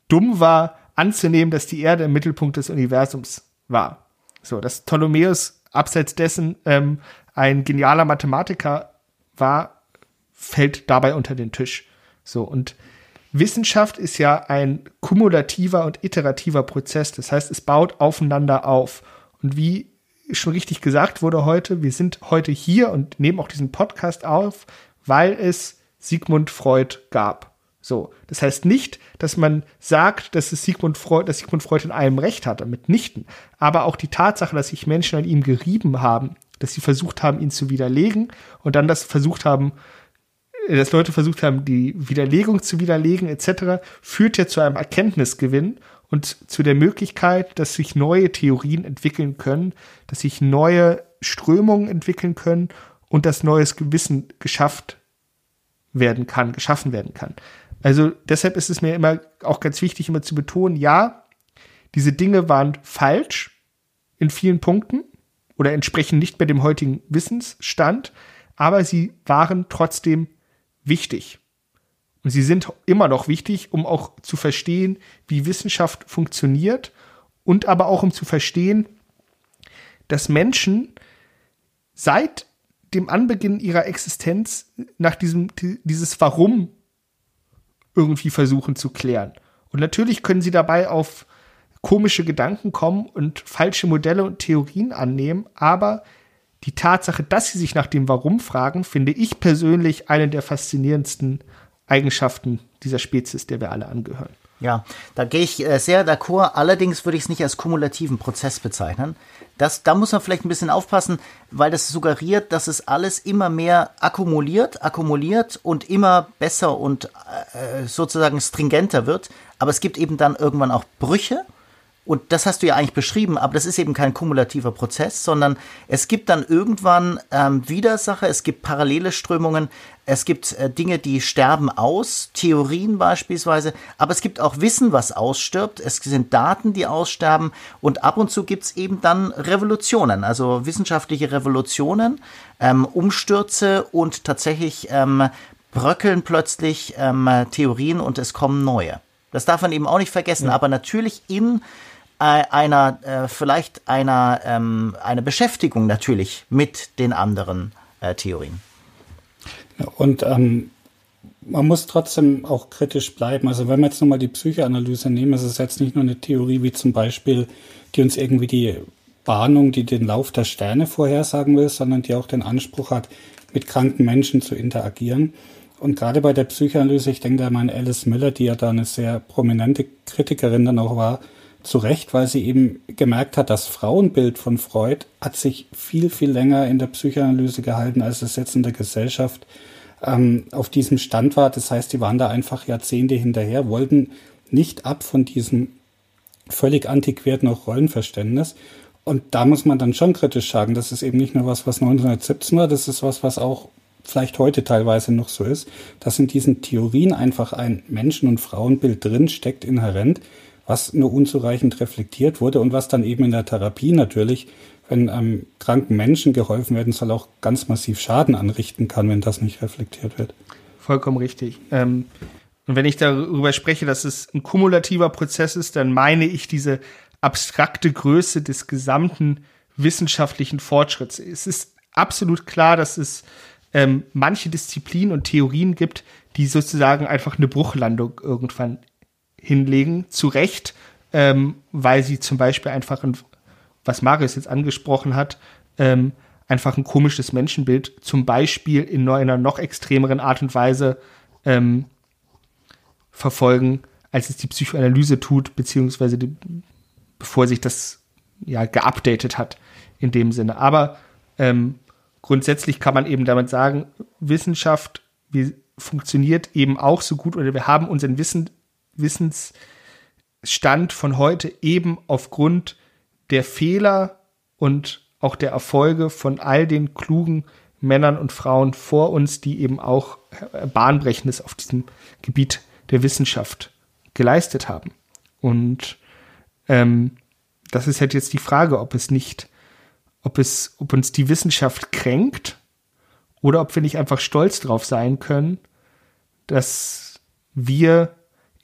dumm war, anzunehmen, dass die Erde im Mittelpunkt des Universums war. So, dass Ptolemäus abseits dessen ähm, ein genialer Mathematiker war, fällt dabei unter den Tisch. So, und Wissenschaft ist ja ein kumulativer und iterativer Prozess. Das heißt, es baut aufeinander auf. Und wie schon richtig gesagt wurde heute, wir sind heute hier und nehmen auch diesen Podcast auf, weil es Sigmund Freud gab. So, das heißt nicht, dass man sagt, dass es Sigmund Freud, dass Sigmund Freud in allem Recht hatte, mitnichten. Aber auch die Tatsache, dass sich Menschen an ihm gerieben haben, dass sie versucht haben, ihn zu widerlegen und dann das versucht haben, dass Leute versucht haben, die Widerlegung zu widerlegen etc., führt ja zu einem Erkenntnisgewinn und zu der Möglichkeit, dass sich neue Theorien entwickeln können, dass sich neue Strömungen entwickeln können und dass neues Gewissen geschafft werden kann, geschaffen werden kann. Also deshalb ist es mir immer auch ganz wichtig, immer zu betonen, ja, diese Dinge waren falsch in vielen Punkten oder entsprechen nicht mehr dem heutigen Wissensstand, aber sie waren trotzdem wichtig. Und sie sind immer noch wichtig, um auch zu verstehen, wie Wissenschaft funktioniert und aber auch um zu verstehen, dass Menschen seit dem Anbeginn ihrer Existenz nach diesem, dieses Warum irgendwie versuchen zu klären. Und natürlich können sie dabei auf komische Gedanken kommen und falsche Modelle und Theorien annehmen, aber die Tatsache, dass sie sich nach dem Warum fragen, finde ich persönlich eine der faszinierendsten Eigenschaften dieser Spezies, der wir alle angehören. Ja, da gehe ich äh, sehr d'accord. Allerdings würde ich es nicht als kumulativen Prozess bezeichnen. Das, da muss man vielleicht ein bisschen aufpassen, weil das suggeriert, dass es alles immer mehr akkumuliert, akkumuliert und immer besser und äh, sozusagen stringenter wird. Aber es gibt eben dann irgendwann auch Brüche und das hast du ja eigentlich beschrieben, aber das ist eben kein kumulativer Prozess, sondern es gibt dann irgendwann ähm, Widersacher, es gibt parallele Strömungen, es gibt äh, Dinge, die sterben aus, Theorien beispielsweise, aber es gibt auch Wissen, was ausstirbt, es sind Daten, die aussterben und ab und zu gibt es eben dann Revolutionen, also wissenschaftliche Revolutionen, ähm, Umstürze und tatsächlich ähm, bröckeln plötzlich ähm, Theorien und es kommen neue. Das darf man eben auch nicht vergessen, ja. aber natürlich in einer, äh, vielleicht einer, ähm, eine Beschäftigung natürlich mit den anderen äh, Theorien. Und ähm, man muss trotzdem auch kritisch bleiben. Also wenn wir jetzt nochmal die Psychoanalyse nehmen, ist es jetzt nicht nur eine Theorie wie zum Beispiel, die uns irgendwie die Warnung, die den Lauf der Sterne vorhersagen will, sondern die auch den Anspruch hat, mit kranken Menschen zu interagieren. Und gerade bei der Psychoanalyse, ich denke da an Alice Miller, die ja da eine sehr prominente Kritikerin dann auch war, zu Recht, weil sie eben gemerkt hat, das Frauenbild von Freud hat sich viel, viel länger in der Psychoanalyse gehalten, als es jetzt in der Gesellschaft ähm, auf diesem Stand war. Das heißt, die waren da einfach Jahrzehnte hinterher, wollten nicht ab von diesem völlig antiquierten auch Rollenverständnis. Und da muss man dann schon kritisch sagen, das ist eben nicht nur was, was 1917 war, das ist was, was auch vielleicht heute teilweise noch so ist, dass in diesen Theorien einfach ein Menschen- und Frauenbild drin steckt inhärent, was nur unzureichend reflektiert wurde und was dann eben in der Therapie natürlich, wenn ähm, kranken Menschen geholfen werden soll, auch ganz massiv Schaden anrichten kann, wenn das nicht reflektiert wird. Vollkommen richtig. Ähm, und wenn ich darüber spreche, dass es ein kumulativer Prozess ist, dann meine ich diese abstrakte Größe des gesamten wissenschaftlichen Fortschritts. Es ist absolut klar, dass es ähm, manche Disziplinen und Theorien gibt, die sozusagen einfach eine Bruchlandung irgendwann hinlegen, zu Recht, ähm, weil sie zum Beispiel einfach, ein, was Marius jetzt angesprochen hat, ähm, einfach ein komisches Menschenbild zum Beispiel in einer noch extremeren Art und Weise ähm, verfolgen, als es die Psychoanalyse tut, beziehungsweise die, bevor sich das ja geupdatet hat in dem Sinne. Aber ähm, grundsätzlich kann man eben damit sagen, Wissenschaft wie, funktioniert eben auch so gut oder wir haben unseren Wissen, Wissensstand von heute eben aufgrund der Fehler und auch der Erfolge von all den klugen Männern und Frauen vor uns, die eben auch äh, Bahnbrechendes auf diesem Gebiet der Wissenschaft geleistet haben. Und ähm, das ist halt jetzt die Frage, ob es nicht, ob es, ob uns die Wissenschaft kränkt oder ob wir nicht einfach stolz drauf sein können, dass wir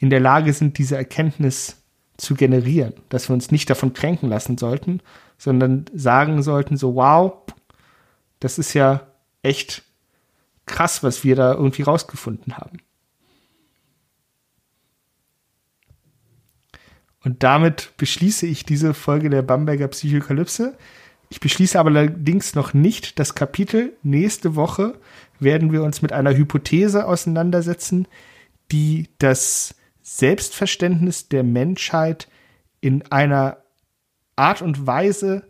in der Lage sind, diese Erkenntnis zu generieren, dass wir uns nicht davon kränken lassen sollten, sondern sagen sollten so, wow, das ist ja echt krass, was wir da irgendwie rausgefunden haben. Und damit beschließe ich diese Folge der Bamberger Psychokalypse. Ich beschließe aber allerdings noch nicht das Kapitel. Nächste Woche werden wir uns mit einer Hypothese auseinandersetzen, die das Selbstverständnis der Menschheit in einer Art und Weise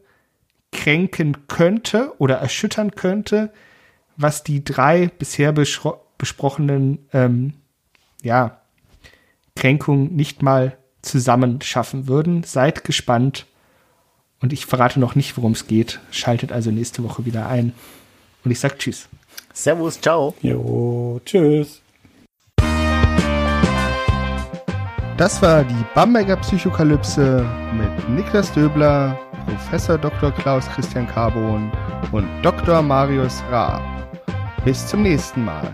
kränken könnte oder erschüttern könnte, was die drei bisher besprochenen ähm, ja, Kränkungen nicht mal zusammen schaffen würden. Seid gespannt. Und ich verrate noch nicht, worum es geht. Schaltet also nächste Woche wieder ein. Und ich sag Tschüss. Servus, ciao. Jo, tschüss. Das war die Bamberger Psychokalypse mit Niklas Döbler, Professor Dr. Klaus Christian Carbon und Dr. Marius Ra. Bis zum nächsten Mal.